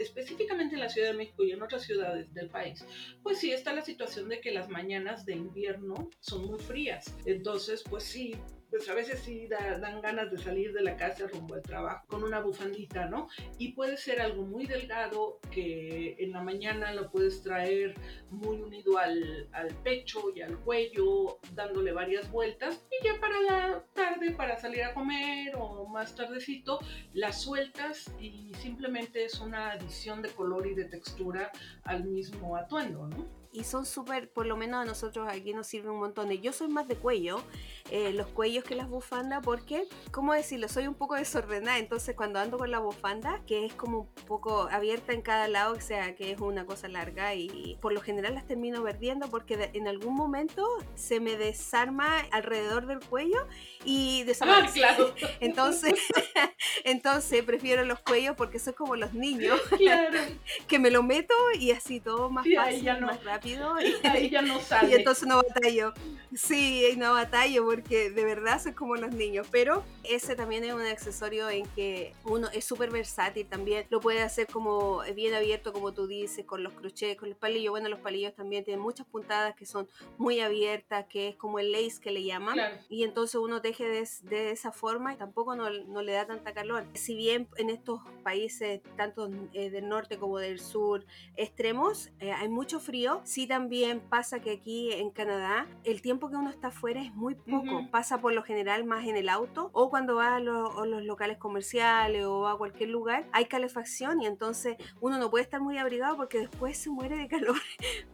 específicamente en la Ciudad de México y en otras ciudades del país, pues sí está la situación de que las mañanas de invierno son muy frías. Entonces, pues sí, pues a veces sí dan ganas de salir de la casa rumbo al trabajo con una bufandita, ¿no? Y puede ser algo muy delgado que en la mañana lo puedes traer muy unido al, al pecho y al cuello, dándole varias vueltas. Y ya para la tarde, para salir a comer o más tardecito, las sueltas y simplemente es una adición de color y de textura al mismo atuendo, ¿no? y son súper, por lo menos a nosotros aquí nos sirven un montón. Yo soy más de cuello, eh, los cuellos que las bufandas, porque, ¿cómo decirlo? Soy un poco desordenada, entonces cuando ando con la bufanda, que es como un poco abierta en cada lado, o sea, que es una cosa larga y por lo general las termino perdiendo porque en algún momento se me desarma alrededor del cuello y desaparece. Ah, claro. Entonces, entonces prefiero los cuellos porque soy como los niños, claro. que me lo meto y así todo más fácil, más rápido y ahí ya no sale. Y entonces no batallo. Sí, no batallo porque de verdad soy como los niños. Pero ese también es un accesorio en que uno es súper versátil también. Lo puede hacer como bien abierto, como tú dices, con los crochets, con los palillos. Bueno, los palillos también tienen muchas puntadas que son muy abiertas, que es como el lace que le llaman. Y entonces uno teje de, esa forma y tampoco no, no, le da tanta calor. Si bien en estos países, tanto eh, del norte como del sur, extremos, eh, hay mucho frío, sí también pasa que aquí en Canadá el tiempo que uno está afuera es muy poco. Pasa por lo general más en el auto o cuando va a, los locales comerciales o a cualquier lugar hay calefacción y entonces uno no puede estar muy abrigado porque después se muere de calor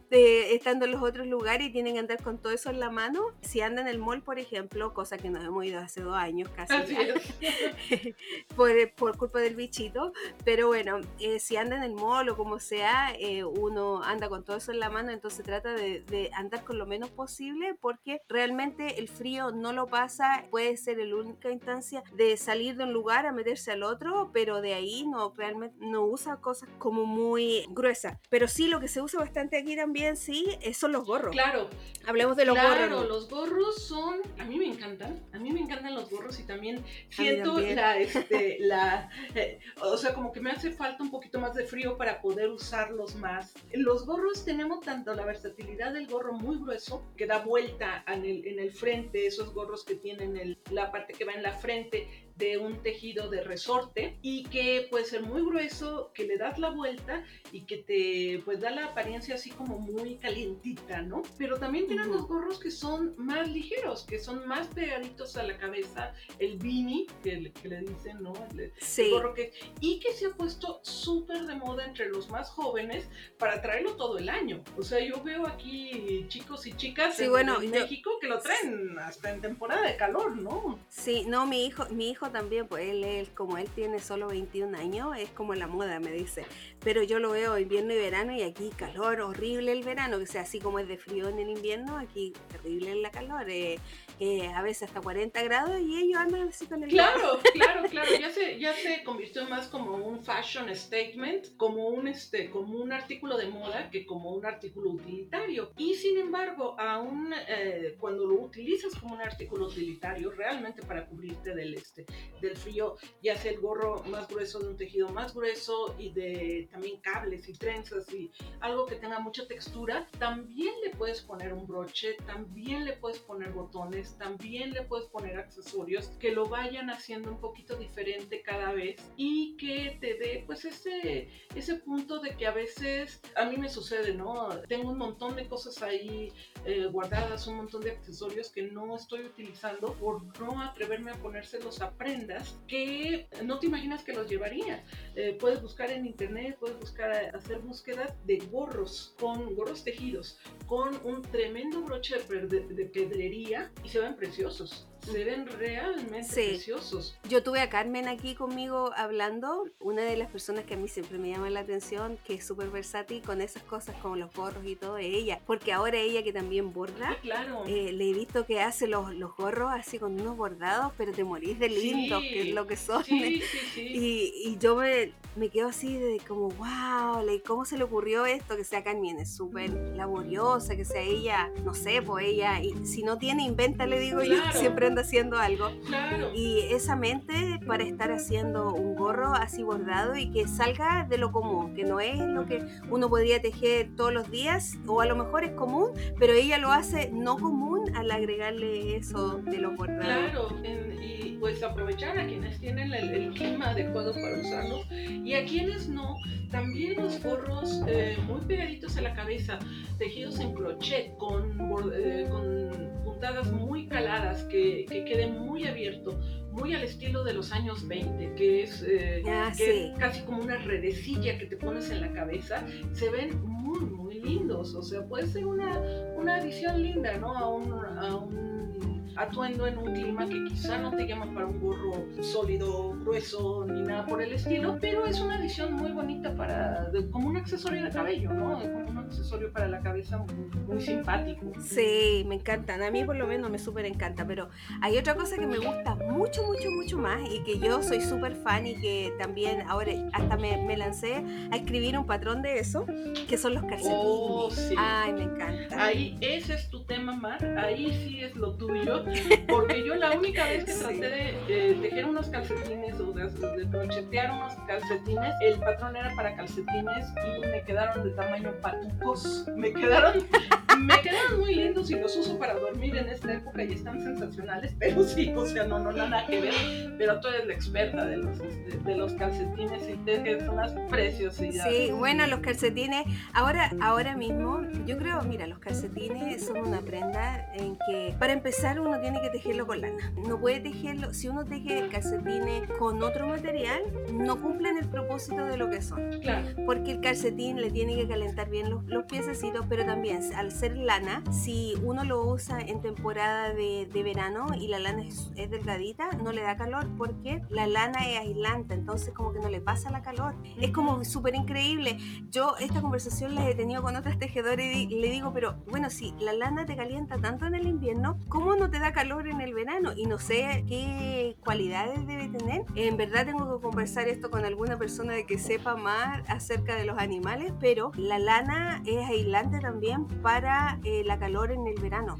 estando en los otros lugares y tienen que andar con todo eso en la mano. Si anda en el mall, por ejemplo, cosa que nos hemos ido hace dos años casi, por, por, culpa del bichito, pero bueno, eh, si anda en el mall o como sea, eh, uno anda con todo eso en la mano entonces trata de, andar con lo menos posible porque realmente el frío no lo pasa, puede ser la única instancia de salir de un lugar a meterse al otro, pero de ahí no realmente no usa cosas como muy gruesas. Pero sí lo que se usa bastante aquí también, sí, son los gorros. Claro. Hablemos de los gorros. Claro, los gorros son, a mí me encantan, a mí me encantan los gorros y también siento la, este, la, eh, o sea, como que me hace falta un poquito más de frío para poder usarlos más. Los gorros tenemos tanto la versatilidad del gorro muy grueso que da vuelta en el, en el frente, esos gorros que tienen el, la parte que va en la frente de un tejido de resorte y que puede ser muy grueso, que le das la vuelta y que te pues da la apariencia así como muy calientita, ¿no? Pero también tienen los gorros que son más ligeros, que son más pegaditos a la cabeza, el beanie, que, que le dicen, ¿no? El, sí. gorro que, y que se ha puesto súper de moda entre los más jóvenes para traerlo todo el año. O sea, yo veo aquí chicos y chicas en, bueno, México que lo traen hasta en temporada de calor, ¿no? Sí, no, mi hijo, mi hijo también, pues él, como él tiene solo 21 años, es como la moda, me dice. Pero yo lo veo invierno y verano y aquí calor horrible el verano, que sea así como es de frío en el invierno, aquí terrible la calor. Eh, eh, a veces hasta 40 grados y ellos andan así con el Claro, claro, claro, ya se, ya se convirtió más como un fashion statement, como un, este, como un artículo de moda que como un artículo utilitario. Y sin embargo, aún eh, cuando lo utilizas como un artículo utilitario, realmente para cubrirte del, este, del frío, ya sea el gorro más grueso de un tejido más grueso y de también cables y trenzas y algo que tenga mucha textura, también le puedes poner un broche, también le puedes poner botones también le puedes poner accesorios que lo vayan haciendo un poquito diferente cada vez y que te dé pues ese, ese punto de que a veces a mí me sucede, ¿no? Tengo un montón de cosas ahí eh, guardadas, un montón de accesorios que no estoy utilizando por no atreverme a ponérselos a prendas que no te imaginas que los llevaría. Eh, puedes buscar en internet, puedes buscar, hacer búsquedas de gorros con gorros tejidos, con un tremendo broche de, de pedrería y se ven preciosos se ven realmente preciosos. Yo tuve a Carmen aquí conmigo hablando, una de las personas que a mí siempre me llama la atención, que es súper versátil con esas cosas como los gorros y todo, es ella, porque ahora ella que también borda, ah, claro. Eh, le he visto que hace los, los gorros así con unos bordados, pero te morís de lindo, que es lo que son. y, y, yo me, me, quedo así de como, wow, ¿cómo se le ocurrió esto? Que sea Carmen, es súper laboriosa, que sea ella, no sé, pues ella, y si no tiene, inventa, le digo yo, siempre anda haciendo algo. Y esa mente para estar haciendo un gorro así bordado y que salga de lo común, que no es lo que uno podría tejer todos los días, o a lo mejor es común, pero ella lo hace no común al agregarle eso de los bordados. Claro, y pues aprovechar a quienes tienen el, clima adecuado para usarlos y a quienes no, también los gorros eh, muy pegaditos a la cabeza, tejidos en crochet con, eh, con puntadas muy caladas, que, que queden muy abierto, muy al estilo de los años 20, que es, eh, ah, casi como una redecilla que te pones en la cabeza, se ven muy, muy lindos. O sea, puede ser una, una adición linda, ¿no? A un, a un atuendo en un clima que quizá no te llama para un gorro sólido, grueso, ni nada por el estilo, pero es una adición muy bonita para, como un accesorio de cabello, ¿no? Como un accesorio para la cabeza muy, simpático. Sí, me encantan. A mí por lo menos me súper encanta, pero hay otra cosa que me gusta mucho, mucho, mucho más y que yo soy súper fan y que también ahora hasta me, me, lancé a escribir un patrón de eso, que son los calcetines. Oh, sí. Ay, me encanta. Ahí, ese es tu tema, Mar. Ahí sí es lo tuyo. Porque yo la única vez que traté de tejer unos calcetines o de, de crochetear unos calcetines, el patrón era para calcetines y me quedaron de tamaño patucos. Me quedaron, me quedaron muy lindos y los uso para dormir en esta época y están sensacionales, pero sí, o sea, no, no nada que ver. Pero tú eres la experta de los, de, los calcetines y tejes unas preciosidades. Sí, bueno, los calcetines, ahora, ahora mismo, yo creo, mira, los calcetines son una prenda en que, para empezar, uno tiene que tejerlo con lana. No puede tejerlo, si uno teje calcetines con otro material, no cumplen el propósito de lo que son. Claro. Porque el calcetín le tiene que calentar bien los, los piececitos, pero también al ser lana, si uno lo usa en temporada de, de verano y la lana es, delgadita, no le da calor porque la lana es aislante, entonces como que no le pasa la calor. Es como súper increíble. Yo esta conversación la he tenido con otras tejedoras y le digo, pero bueno, si la lana te calienta tanto en el invierno, ¿cómo no te da calor en el verano y no sé qué cualidades debe tener. En verdad tengo que conversar esto con alguna persona de que sepa más acerca de los animales, pero la lana es aislante también para eh, la calor en el verano.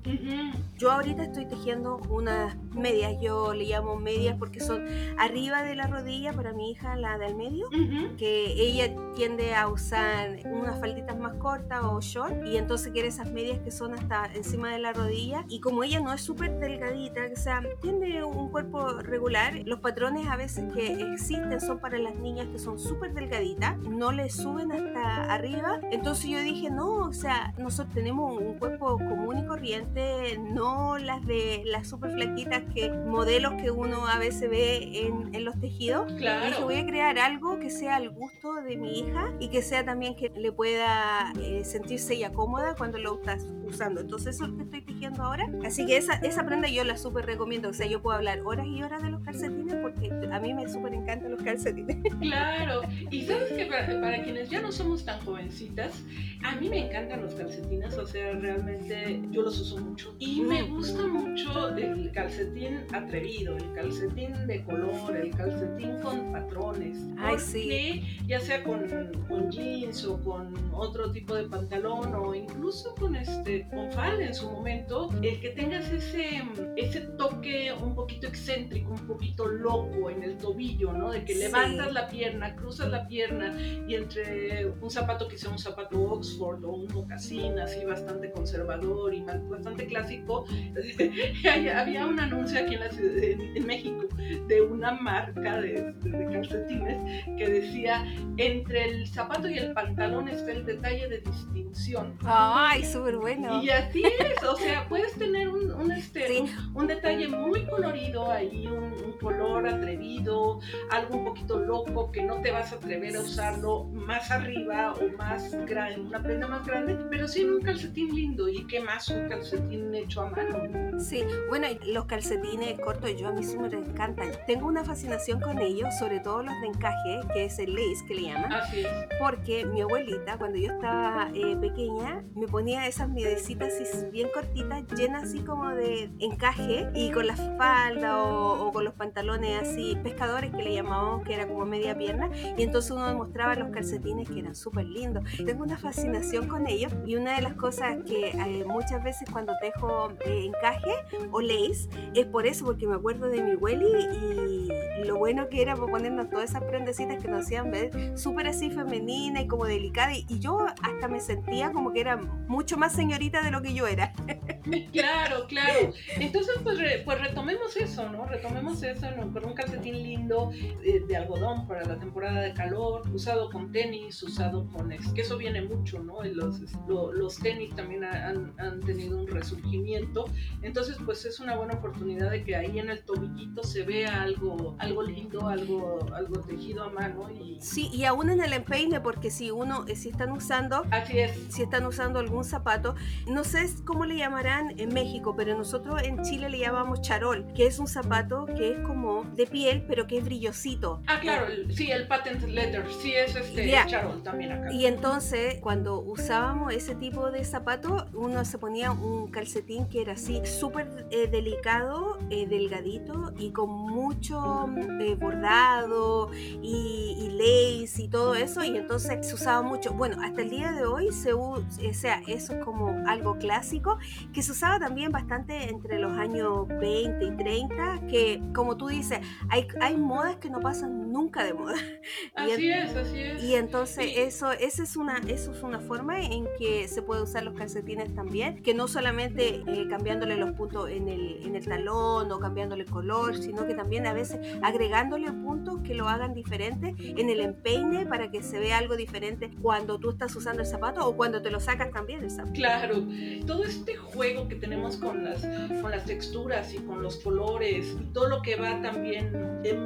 Yo ahorita estoy tejiendo unas medias, yo le llamo medias porque son arriba de la rodilla para mi hija, la del medio, que ella tiende a usar unas falditas más cortas o short y entonces quiere esas medias que son hasta encima de la rodilla y como ella no es súper delgadita, o sea, tiene un cuerpo regular. Los patrones a veces que existen son para las niñas que son súper delgaditas, no le suben hasta arriba. Entonces yo dije, no, o sea, nosotros tenemos un cuerpo común y corriente, no las de las súper flaquitas que modelos que uno a veces ve en, en los tejidos. Claro. Y dije, voy a crear algo que sea al gusto de mi hija y que sea también que le pueda eh, sentirse ella cómoda cuando lo estás usando. Entonces eso es lo que estoy tejiendo ahora. Así que esa, esa prenda yo la súper recomiendo. O sea, yo puedo hablar horas y horas de los calcetines porque a mí me súper encantan los calcetines. Claro. Y sabes que para, quienes ya no somos tan jovencitas, a mí me encantan los calcetines. O sea, realmente yo los uso mucho. Y me gusta mucho el calcetín atrevido, el calcetín de color, el calcetín con patrones. Ay, sí. Ya sea con, con jeans o con otro tipo de pantalón o incluso con este con falda en su momento, el que tengas ese ese toque un poquito excéntrico, un poquito loco en el tobillo, ¿no? De que levantas la pierna, cruzas la pierna y entre un zapato que sea un zapato Oxford o un mocasín así bastante conservador y bastante clásico, había un anuncio aquí en, la ciudad, en, México de una marca de, de, calcetines que decía entre el zapato y el pantalón está el detalle de distinción. Ay, súper bueno. bueno. Y así es, o sea, puedes tener un, un, este, un, detalle muy colorido ahí, un, color atrevido, algo un poquito loco que no te vas a atrever a usarlo más arriba o más grande, una prenda más grande, pero sí un calcetín lindo y qué más un calcetín hecho a mano. Sí, bueno, los calcetines cortos yo a mí sí me encantan. Tengo una fascinación con ellos, sobre todo los de encaje, que es el lace que le llaman. Así es. Porque mi abuelita, cuando yo estaba eh, pequeña, me ponía esas midecitas así bien cortitas, llenas así como de encaje y con la falda o, con los pantalones así pescadores que le llamábamos, que era como media pierna. Y entonces uno mostraba los calcetines que eran súper lindos. Tengo una fascinación con ellos y una de las cosas que eh, muchas veces cuando tejo eh, encaje o lace es por eso, porque me acuerdo de mi abueli y, lo bueno que era ponernos todas esas prendecitas que nos hacían ver súper así femenina y como delicada y yo hasta me sentía como que era mucho más señorita de lo que yo era. Claro, claro. Entonces, pues, pues retomemos eso, ¿no? Retomemos eso con un calcetín lindo eh, de, algodón para la temporada de calor, usado con tenis, usado con... que eso viene mucho, ¿no? Los, los tenis también han, han, tenido un resurgimiento. Entonces, pues es una buena oportunidad de que ahí en el tobillito se vea algo, algo lindo, algo, algo tejido a mano. Y... Sí, y aún en el empeine, porque si uno, si están usando... Así es. Si están usando algún zapato, no sé cómo le llamarán en México, pero nosotros en Chile le llamamos charol, que es un zapato que es como de piel, pero que es brillosito. Ah, claro, sí, el patent leather, sí es este charol también acá. Y entonces, cuando usábamos ese tipo de zapato, uno se ponía un calcetín que era así, súper eh, delicado, eh, delgadito y con mucho eh, bordado y, y, lace y todo eso, y entonces se usaba mucho. Bueno, hasta el día de hoy se usa, o sea, eso es como algo clásico que se usaba también bastante entre los años 20 y 30, que como tú dices, hay, hay modas que no pasan nunca de moda. Así es, así es. Y entonces eso, esa es una, eso es una forma en que se puede usar los calcetines también, que no solamente eh, cambiándole los puntos en el, en el talón o cambiándole el color, sino que también a veces agregándole puntos que lo hagan diferente en el empeine para que se vea algo diferente cuando tú estás usando el zapato o cuando te lo sacas también el zapato. Claro, todo este juego que tenemos con las, con las texturas y con los colores y todo lo que va también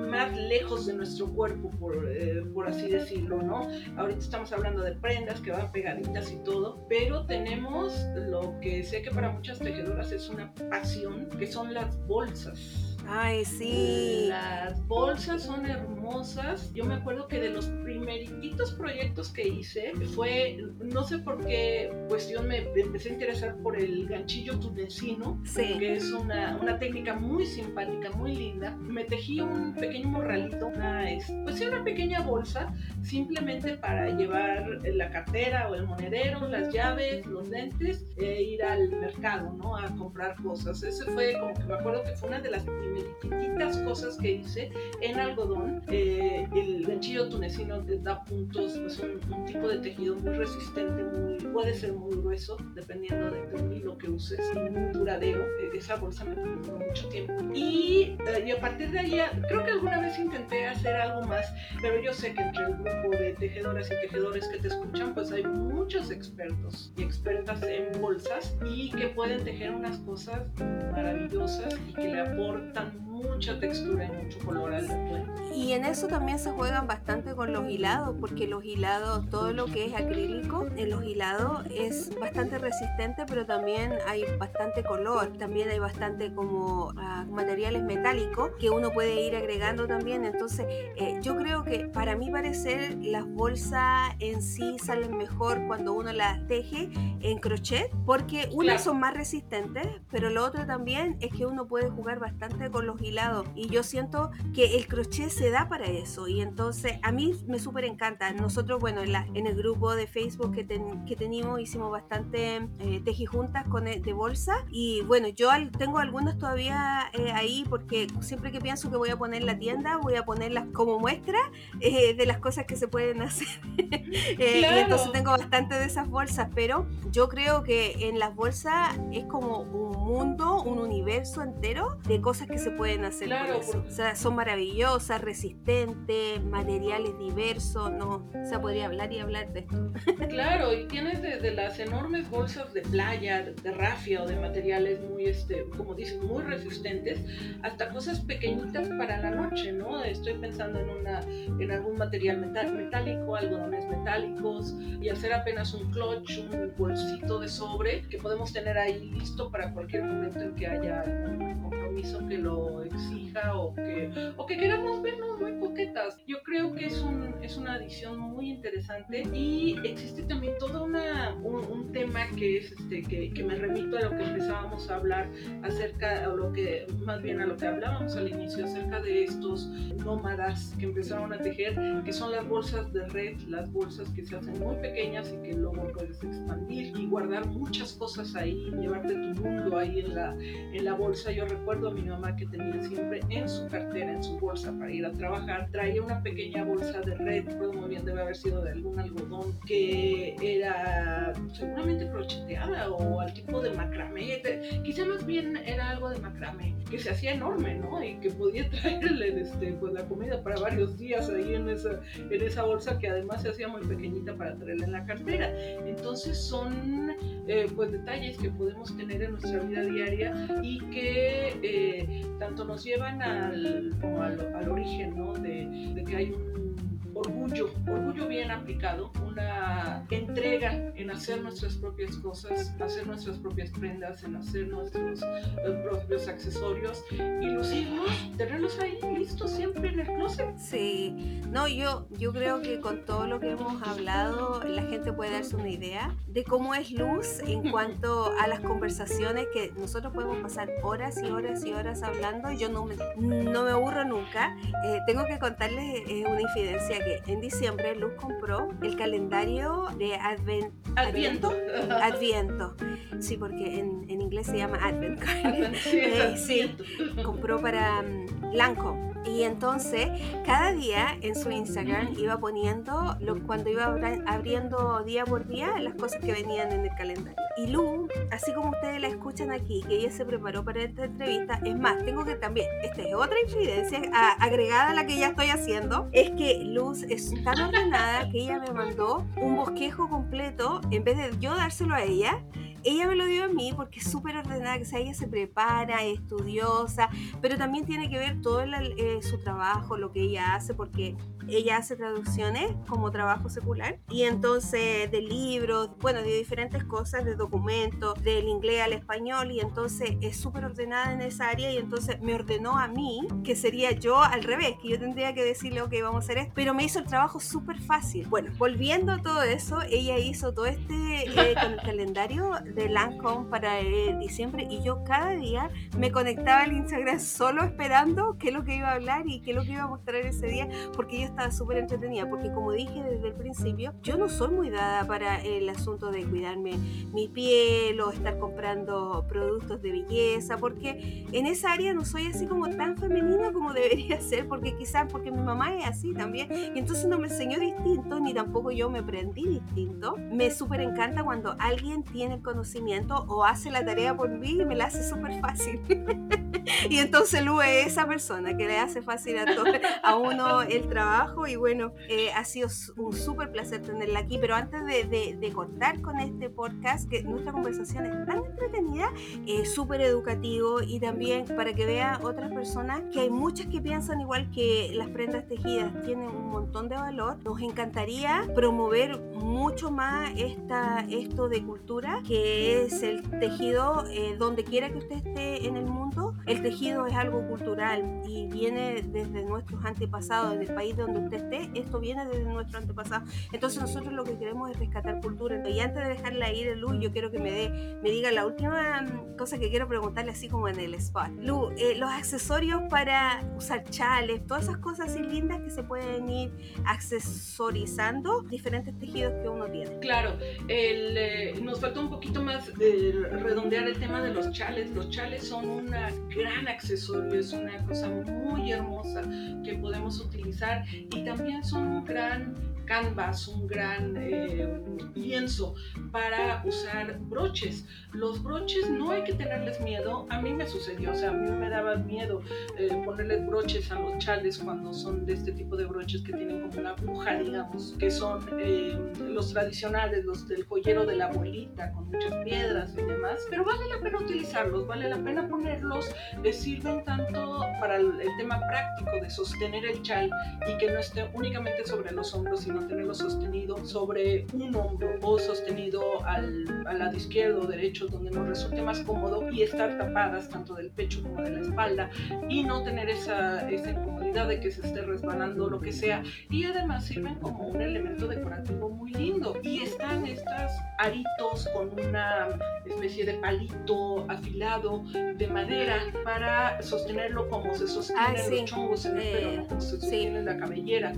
más lejos de nuestro cuerpo, por, eh, por así decirlo, ¿no? Ahorita estamos hablando de prendas que van pegaditas y todo, pero tenemos lo que sé que para muchas tejedoras es una pasión, que son las bolsas. Ay, sí. Las bolsas son hermosas. Yo me acuerdo que de los primeritos proyectos que hice fue, no sé por qué cuestión me empecé a interesar por el ganchillo tunecino, que es una, una, técnica muy simpática, muy linda. Me tejí un pequeño morralito, una, pues sí, una pequeña bolsa, simplemente para llevar la cartera o el monedero, las llaves, los lentes, e ir al mercado, ¿no? A comprar cosas. Ese fue como que me acuerdo que fue una de las primeras chiquitas cosas que hice en algodón. Eh, el ganchillo tunecino te da puntos, es un, tipo de tejido muy resistente, muy, puede ser muy grueso, dependiendo del hilo que uses, muy duradero. Eh, esa bolsa me duró mucho tiempo. Y, eh, y, a partir de ahí, creo que alguna vez intenté hacer algo más, pero yo sé que entre el grupo de tejedoras y tejedores que te escuchan, pues hay muchos expertos y expertas en bolsas y que pueden tejer unas cosas maravillosas y que le aportan mucha textura y mucho color al Y en eso también se juegan bastante con los hilados, porque los hilados, todo lo que es acrílico, en los hilados es bastante resistente, pero también hay bastante color, también hay bastante como ah, materiales metálicos que uno puede ir agregando también. Entonces, eh, yo creo que para mí parecer las bolsas en sí salen mejor cuando uno las teje en crochet, porque unas son más resistentes, pero lo otro también es que uno puede jugar bastante con los hilados y yo siento que el crochet se da para eso y entonces a mí me súper encanta. Nosotros, bueno, en, la, en, el grupo de Facebook que, que tenemos hicimos bastante eh, tejijuntas con, e, de bolsa y bueno, yo tengo algunas todavía eh, ahí porque siempre que pienso que voy a poner la tienda voy a ponerlas como muestra eh, de las cosas que se pueden hacer. Eh, y entonces tengo bastante de esas bolsas, pero yo creo que en las bolsas es como un mundo, un universo entero de cosas que se pueden hacer. Claro, O sea, son maravillosas, resistentes resistente, materiales diversos, no, se podría hablar y hablar de esto. Claro, y tienes desde las enormes bolsas de playa, de rafia o de materiales muy, este, como dicen, muy resistentes, hasta cosas pequeñitas para la noche, ¿no? Estoy pensando en, una, en algún material metálico, algodones metálicos, y hacer apenas un clutch, un bolsito de sobre que podemos tener ahí listo para cualquier momento en que haya algún compromiso que lo exija o que, o que queramos vernos muy coquetas. Yo creo que es, un, es una adición muy interesante y existe también todo una, un, tema que es este, que, que, me remito a lo que empezábamos a hablar acerca, o lo que, más bien a lo que hablábamos al inicio, acerca de estos nómadas que empezaron a tejer, que son las bolsas de red, las bolsas que se hacen muy pequeñas y que luego puedes expandir y guardar muchas cosas ahí, llevarte tu mundo ahí en la, en la bolsa. Yo recuerdo a mi mamá que tenía siempre en su cartera, en su bolsa para ir a trabajar, traía una pequeña bolsa de red, recuerdo muy bien, debe haber sido de algún algodón que era seguramente crocheteada o al tipo de macramé, quizá más bien era algo de macramé, que se hacía enorme, ¿no? Y que podía traerle este, pues, la comida para varios días ahí en esa, en esa bolsa que además se hacía muy pequeñita para traerla en la cartera. Entonces son eh, pues detalles que podemos tener en nuestra vida diaria y que eh, tanto nos llevan al, al, origen, ¿no? De, de que hay un orgullo, orgullo bien aplicado, una entrega en hacer nuestras propias cosas, hacer nuestras propias prendas, en hacer nuestros eh, propios accesorios y lucirlos, tenerlos ahí listos siempre en el closet. Sí, no, yo, yo creo que con todo lo que hemos hablado, la gente puede darse una idea de cómo es Luz en cuanto a las conversaciones que nosotros podemos pasar horas y horas y horas hablando. Yo no me, no me aburro nunca. Eh, tengo que contarles eh, una infidencia en diciembre Luz compró el calendario de Advent, Adviento. Adviento. Sí, porque en, inglés se llama Advent. Eh, sí, compró para um, y entonces, cada día en su Instagram iba poniendo, lo, cuando iba abriendo día por día, las cosas que venían en el calendario. Y Lu, así como ustedes la escuchan aquí, que ella se preparó para esta entrevista, es más, tengo que también, esta es otra incidencia agregada a la que ya estoy haciendo, es que Luz es tan ordenada que ella me mandó un bosquejo completo, en vez de yo dárselo a ella, ella me lo dio a mí porque es súper ordenada, que sea, ella se prepara, es estudiosa, pero también tiene que ver todo eh, su trabajo, lo que ella hace, porque ella hace traducciones como trabajo secular y entonces de libros, bueno, de diferentes cosas, de documentos, del inglés al español y entonces es súper ordenada en esa área y entonces me ordenó a mí, que sería yo al revés, que yo tendría que decirle, ok, vamos a hacer esto, pero me hizo el trabajo súper fácil. Bueno, volviendo a todo eso, ella hizo todo este eh, con el calendario de Lancome para eh, diciembre y yo cada día me conectaba al Instagram solo esperando qué es lo que iba a hablar y qué es lo que iba a mostrar ese día, porque yo estaba súper entretenida, porque como dije desde el principio, yo no soy muy dada para el asunto de cuidarme mi piel o estar comprando productos de belleza, porque en esa área no soy así como tan femenina como debería ser, porque quizás porque mi mamá es así también, y entonces no me enseñó distinto, ni tampoco yo me aprendí distinto. Me súper encanta cuando alguien tiene el conocimiento o hace la tarea por mí y me la hace súper fácil. y entonces Lu es esa persona que le hace fácil a, todo, a uno el trabajo y bueno, eh, ha sido un súper placer tenerla aquí, pero antes de, de, cortar con este podcast, que nuestra conversación es tan entretenida, eh, súper educativo y también para que vean otras personas que hay muchas que piensan igual que las prendas tejidas tienen un montón de valor, nos encantaría promover mucho más esta, esto de cultura, que es el tejido eh, donde quiera que usted esté en el mundo, el tejido es algo cultural y viene desde nuestros antepasados, en el país donde usted esté, esto viene desde nuestro antepasado. Entonces nosotros lo que queremos es rescatar cultura. Y antes de dejarla ir, Lu, yo quiero que me, dé, me diga la última mm, cosa que quiero preguntarle así como en el spot. Lu, eh, los accesorios para usar chales, todas esas cosas así lindas que se pueden ir accesorizando diferentes tejidos que uno tiene. Claro, el, eh, nos faltó un poquito más de redondear el tema de los chales. Los chales son un gran accesorio, es una cosa muy hermosa que podemos utilizar y también son un gran canvas, un gran eh, lienzo para usar broches. Los broches no hay que tenerles miedo. A mí me sucedió, o sea, a mí me daba miedo eh, ponerles broches a los chales cuando son de este tipo de broches que tienen como una aguja, digamos, que son eh, los tradicionales, los del joyero de la abuelita, con muchas piedras y demás. Pero vale la pena utilizarlos, vale la pena ponerlos. sirven tanto para el, el tema práctico de sostener el chal y que no esté únicamente sobre los hombros, sino tenerlo sostenido sobre un hombro o sostenido al, lado izquierdo o derecho donde nos resulte más cómodo y estar tapadas tanto del pecho como de la espalda y no tener esa, esa incomodidad de que se esté resbalando lo que sea. Y además sirven como un elemento decorativo muy lindo y están estas aritos con una especie de palito afilado de madera para sostenerlo como se sostienen ah, los chongos en el pelo, como se sostiene en la cabellera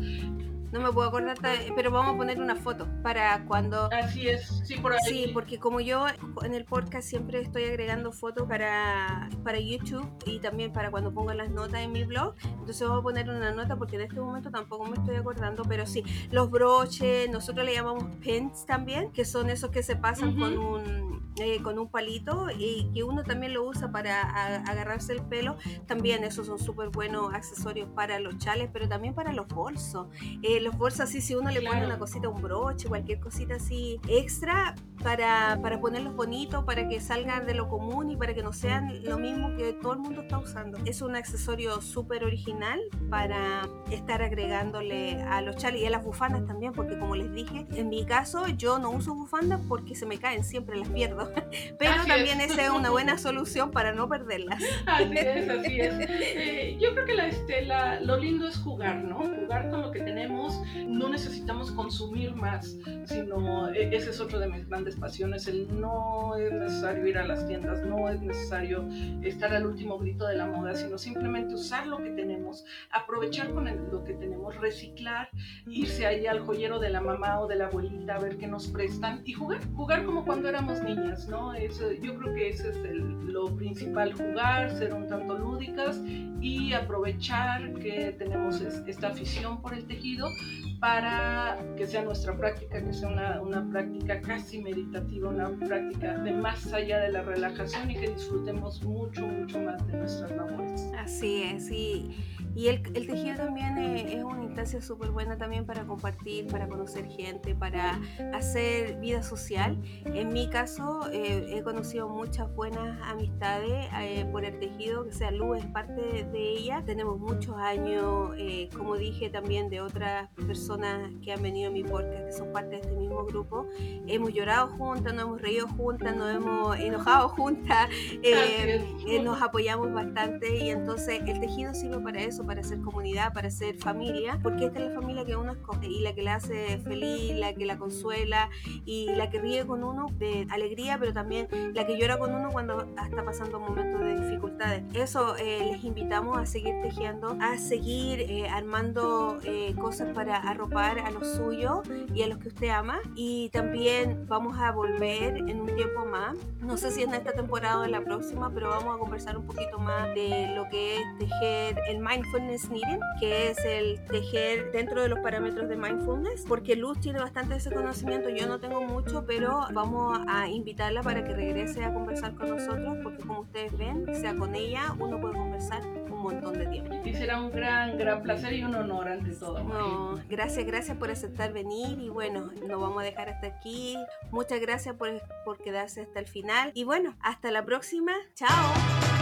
no me puedo acordar, pero vamos a poner una foto para cuando... Así es, sí, por ahí. Sí, porque como yo en el podcast siempre estoy agregando fotos para, para YouTube y también para cuando pongo las notas en mi blog, entonces vamos a poner una nota porque en este momento tampoco me estoy acordando, pero sí, los broches, nosotros le llamamos pins también, que son esos que se pasan con un eh, con un palito y que uno también lo usa para agarrarse el pelo. También esos son súper buenos accesorios para los chales, pero también para los bolsos. Eh, los bolsos así, si uno le pone una cosita, un broche, cualquier cosita así extra para, para ponerlos bonitos, para que salgan de lo común y para que no sean lo mismo que todo el mundo está usando. Es un accesorio súper original para estar agregándole a los chales y a las bufandas también, porque como les dije, en mi caso yo no uso bufandas porque se me caen, siempre las pierdo. Pero también esa es una buena solución para no perderlas. Así es, así es. Eh, yo creo que la, este, lo lindo es jugar, ¿no? Jugar con lo que tenemos. No necesitamos consumir más, sino e, ese es otro de mis grandes pasiones. El no es necesario ir a las tiendas, no es necesario estar al último grito de la moda, sino simplemente usar lo que tenemos, aprovechar con lo que tenemos, reciclar, irse ahí al joyero de la mamá o de la abuelita a ver qué nos prestan y jugar, jugar como cuando éramos niños ¿no? Eso, yo creo que ese es lo principal, jugar, ser un tanto lúdicas y aprovechar que tenemos esta afición por el tejido para que sea nuestra práctica, que sea una, una práctica casi meditativa, una práctica de más allá de la relajación y que disfrutemos mucho, mucho más de nuestras labores. Así es, y y el, el tejido también es, una instancia súper buena también para compartir, para conocer gente, para hacer vida social. En mi caso, eh, he conocido muchas buenas amistades eh, por el tejido, que sea Luz es parte de ella. Tenemos muchos años, eh, como dije también, de otras personas que han venido a mi podcast, que son parte de este mismo grupo. Hemos llorado juntas, nos hemos reído juntas, nos hemos enojado juntas, nos apoyamos bastante y entonces el tejido sirve para eso para ser comunidad, para ser familia, porque esta es la familia que uno escoge y la que la hace feliz, la que la consuela y la que ríe con uno de alegría, pero también la que llora con uno cuando está pasando momentos de dificultades. Eso eh, les invitamos a seguir tejiendo, a seguir eh, armando eh, cosas para arropar a los suyos y a los que usted ama. Y también vamos a volver en un tiempo más, no sé si en esta temporada o en la próxima, pero vamos a conversar un poquito más de lo que es tejer el mindfulness mindfulness knitting, que es el tejer dentro de los parámetros de mindfulness, porque Luz tiene bastante ese conocimiento, yo no tengo mucho, pero vamos a invitarla para que regrese a conversar con nosotros, porque como ustedes ven, sea con ella, uno puede conversar un montón de tiempo. Y será un gran, gran placer y un honor ante todo. No, gracias, gracias por aceptar venir y bueno, nos vamos a dejar hasta aquí. Muchas gracias por, por quedarse hasta el final y bueno, hasta la próxima. Chao.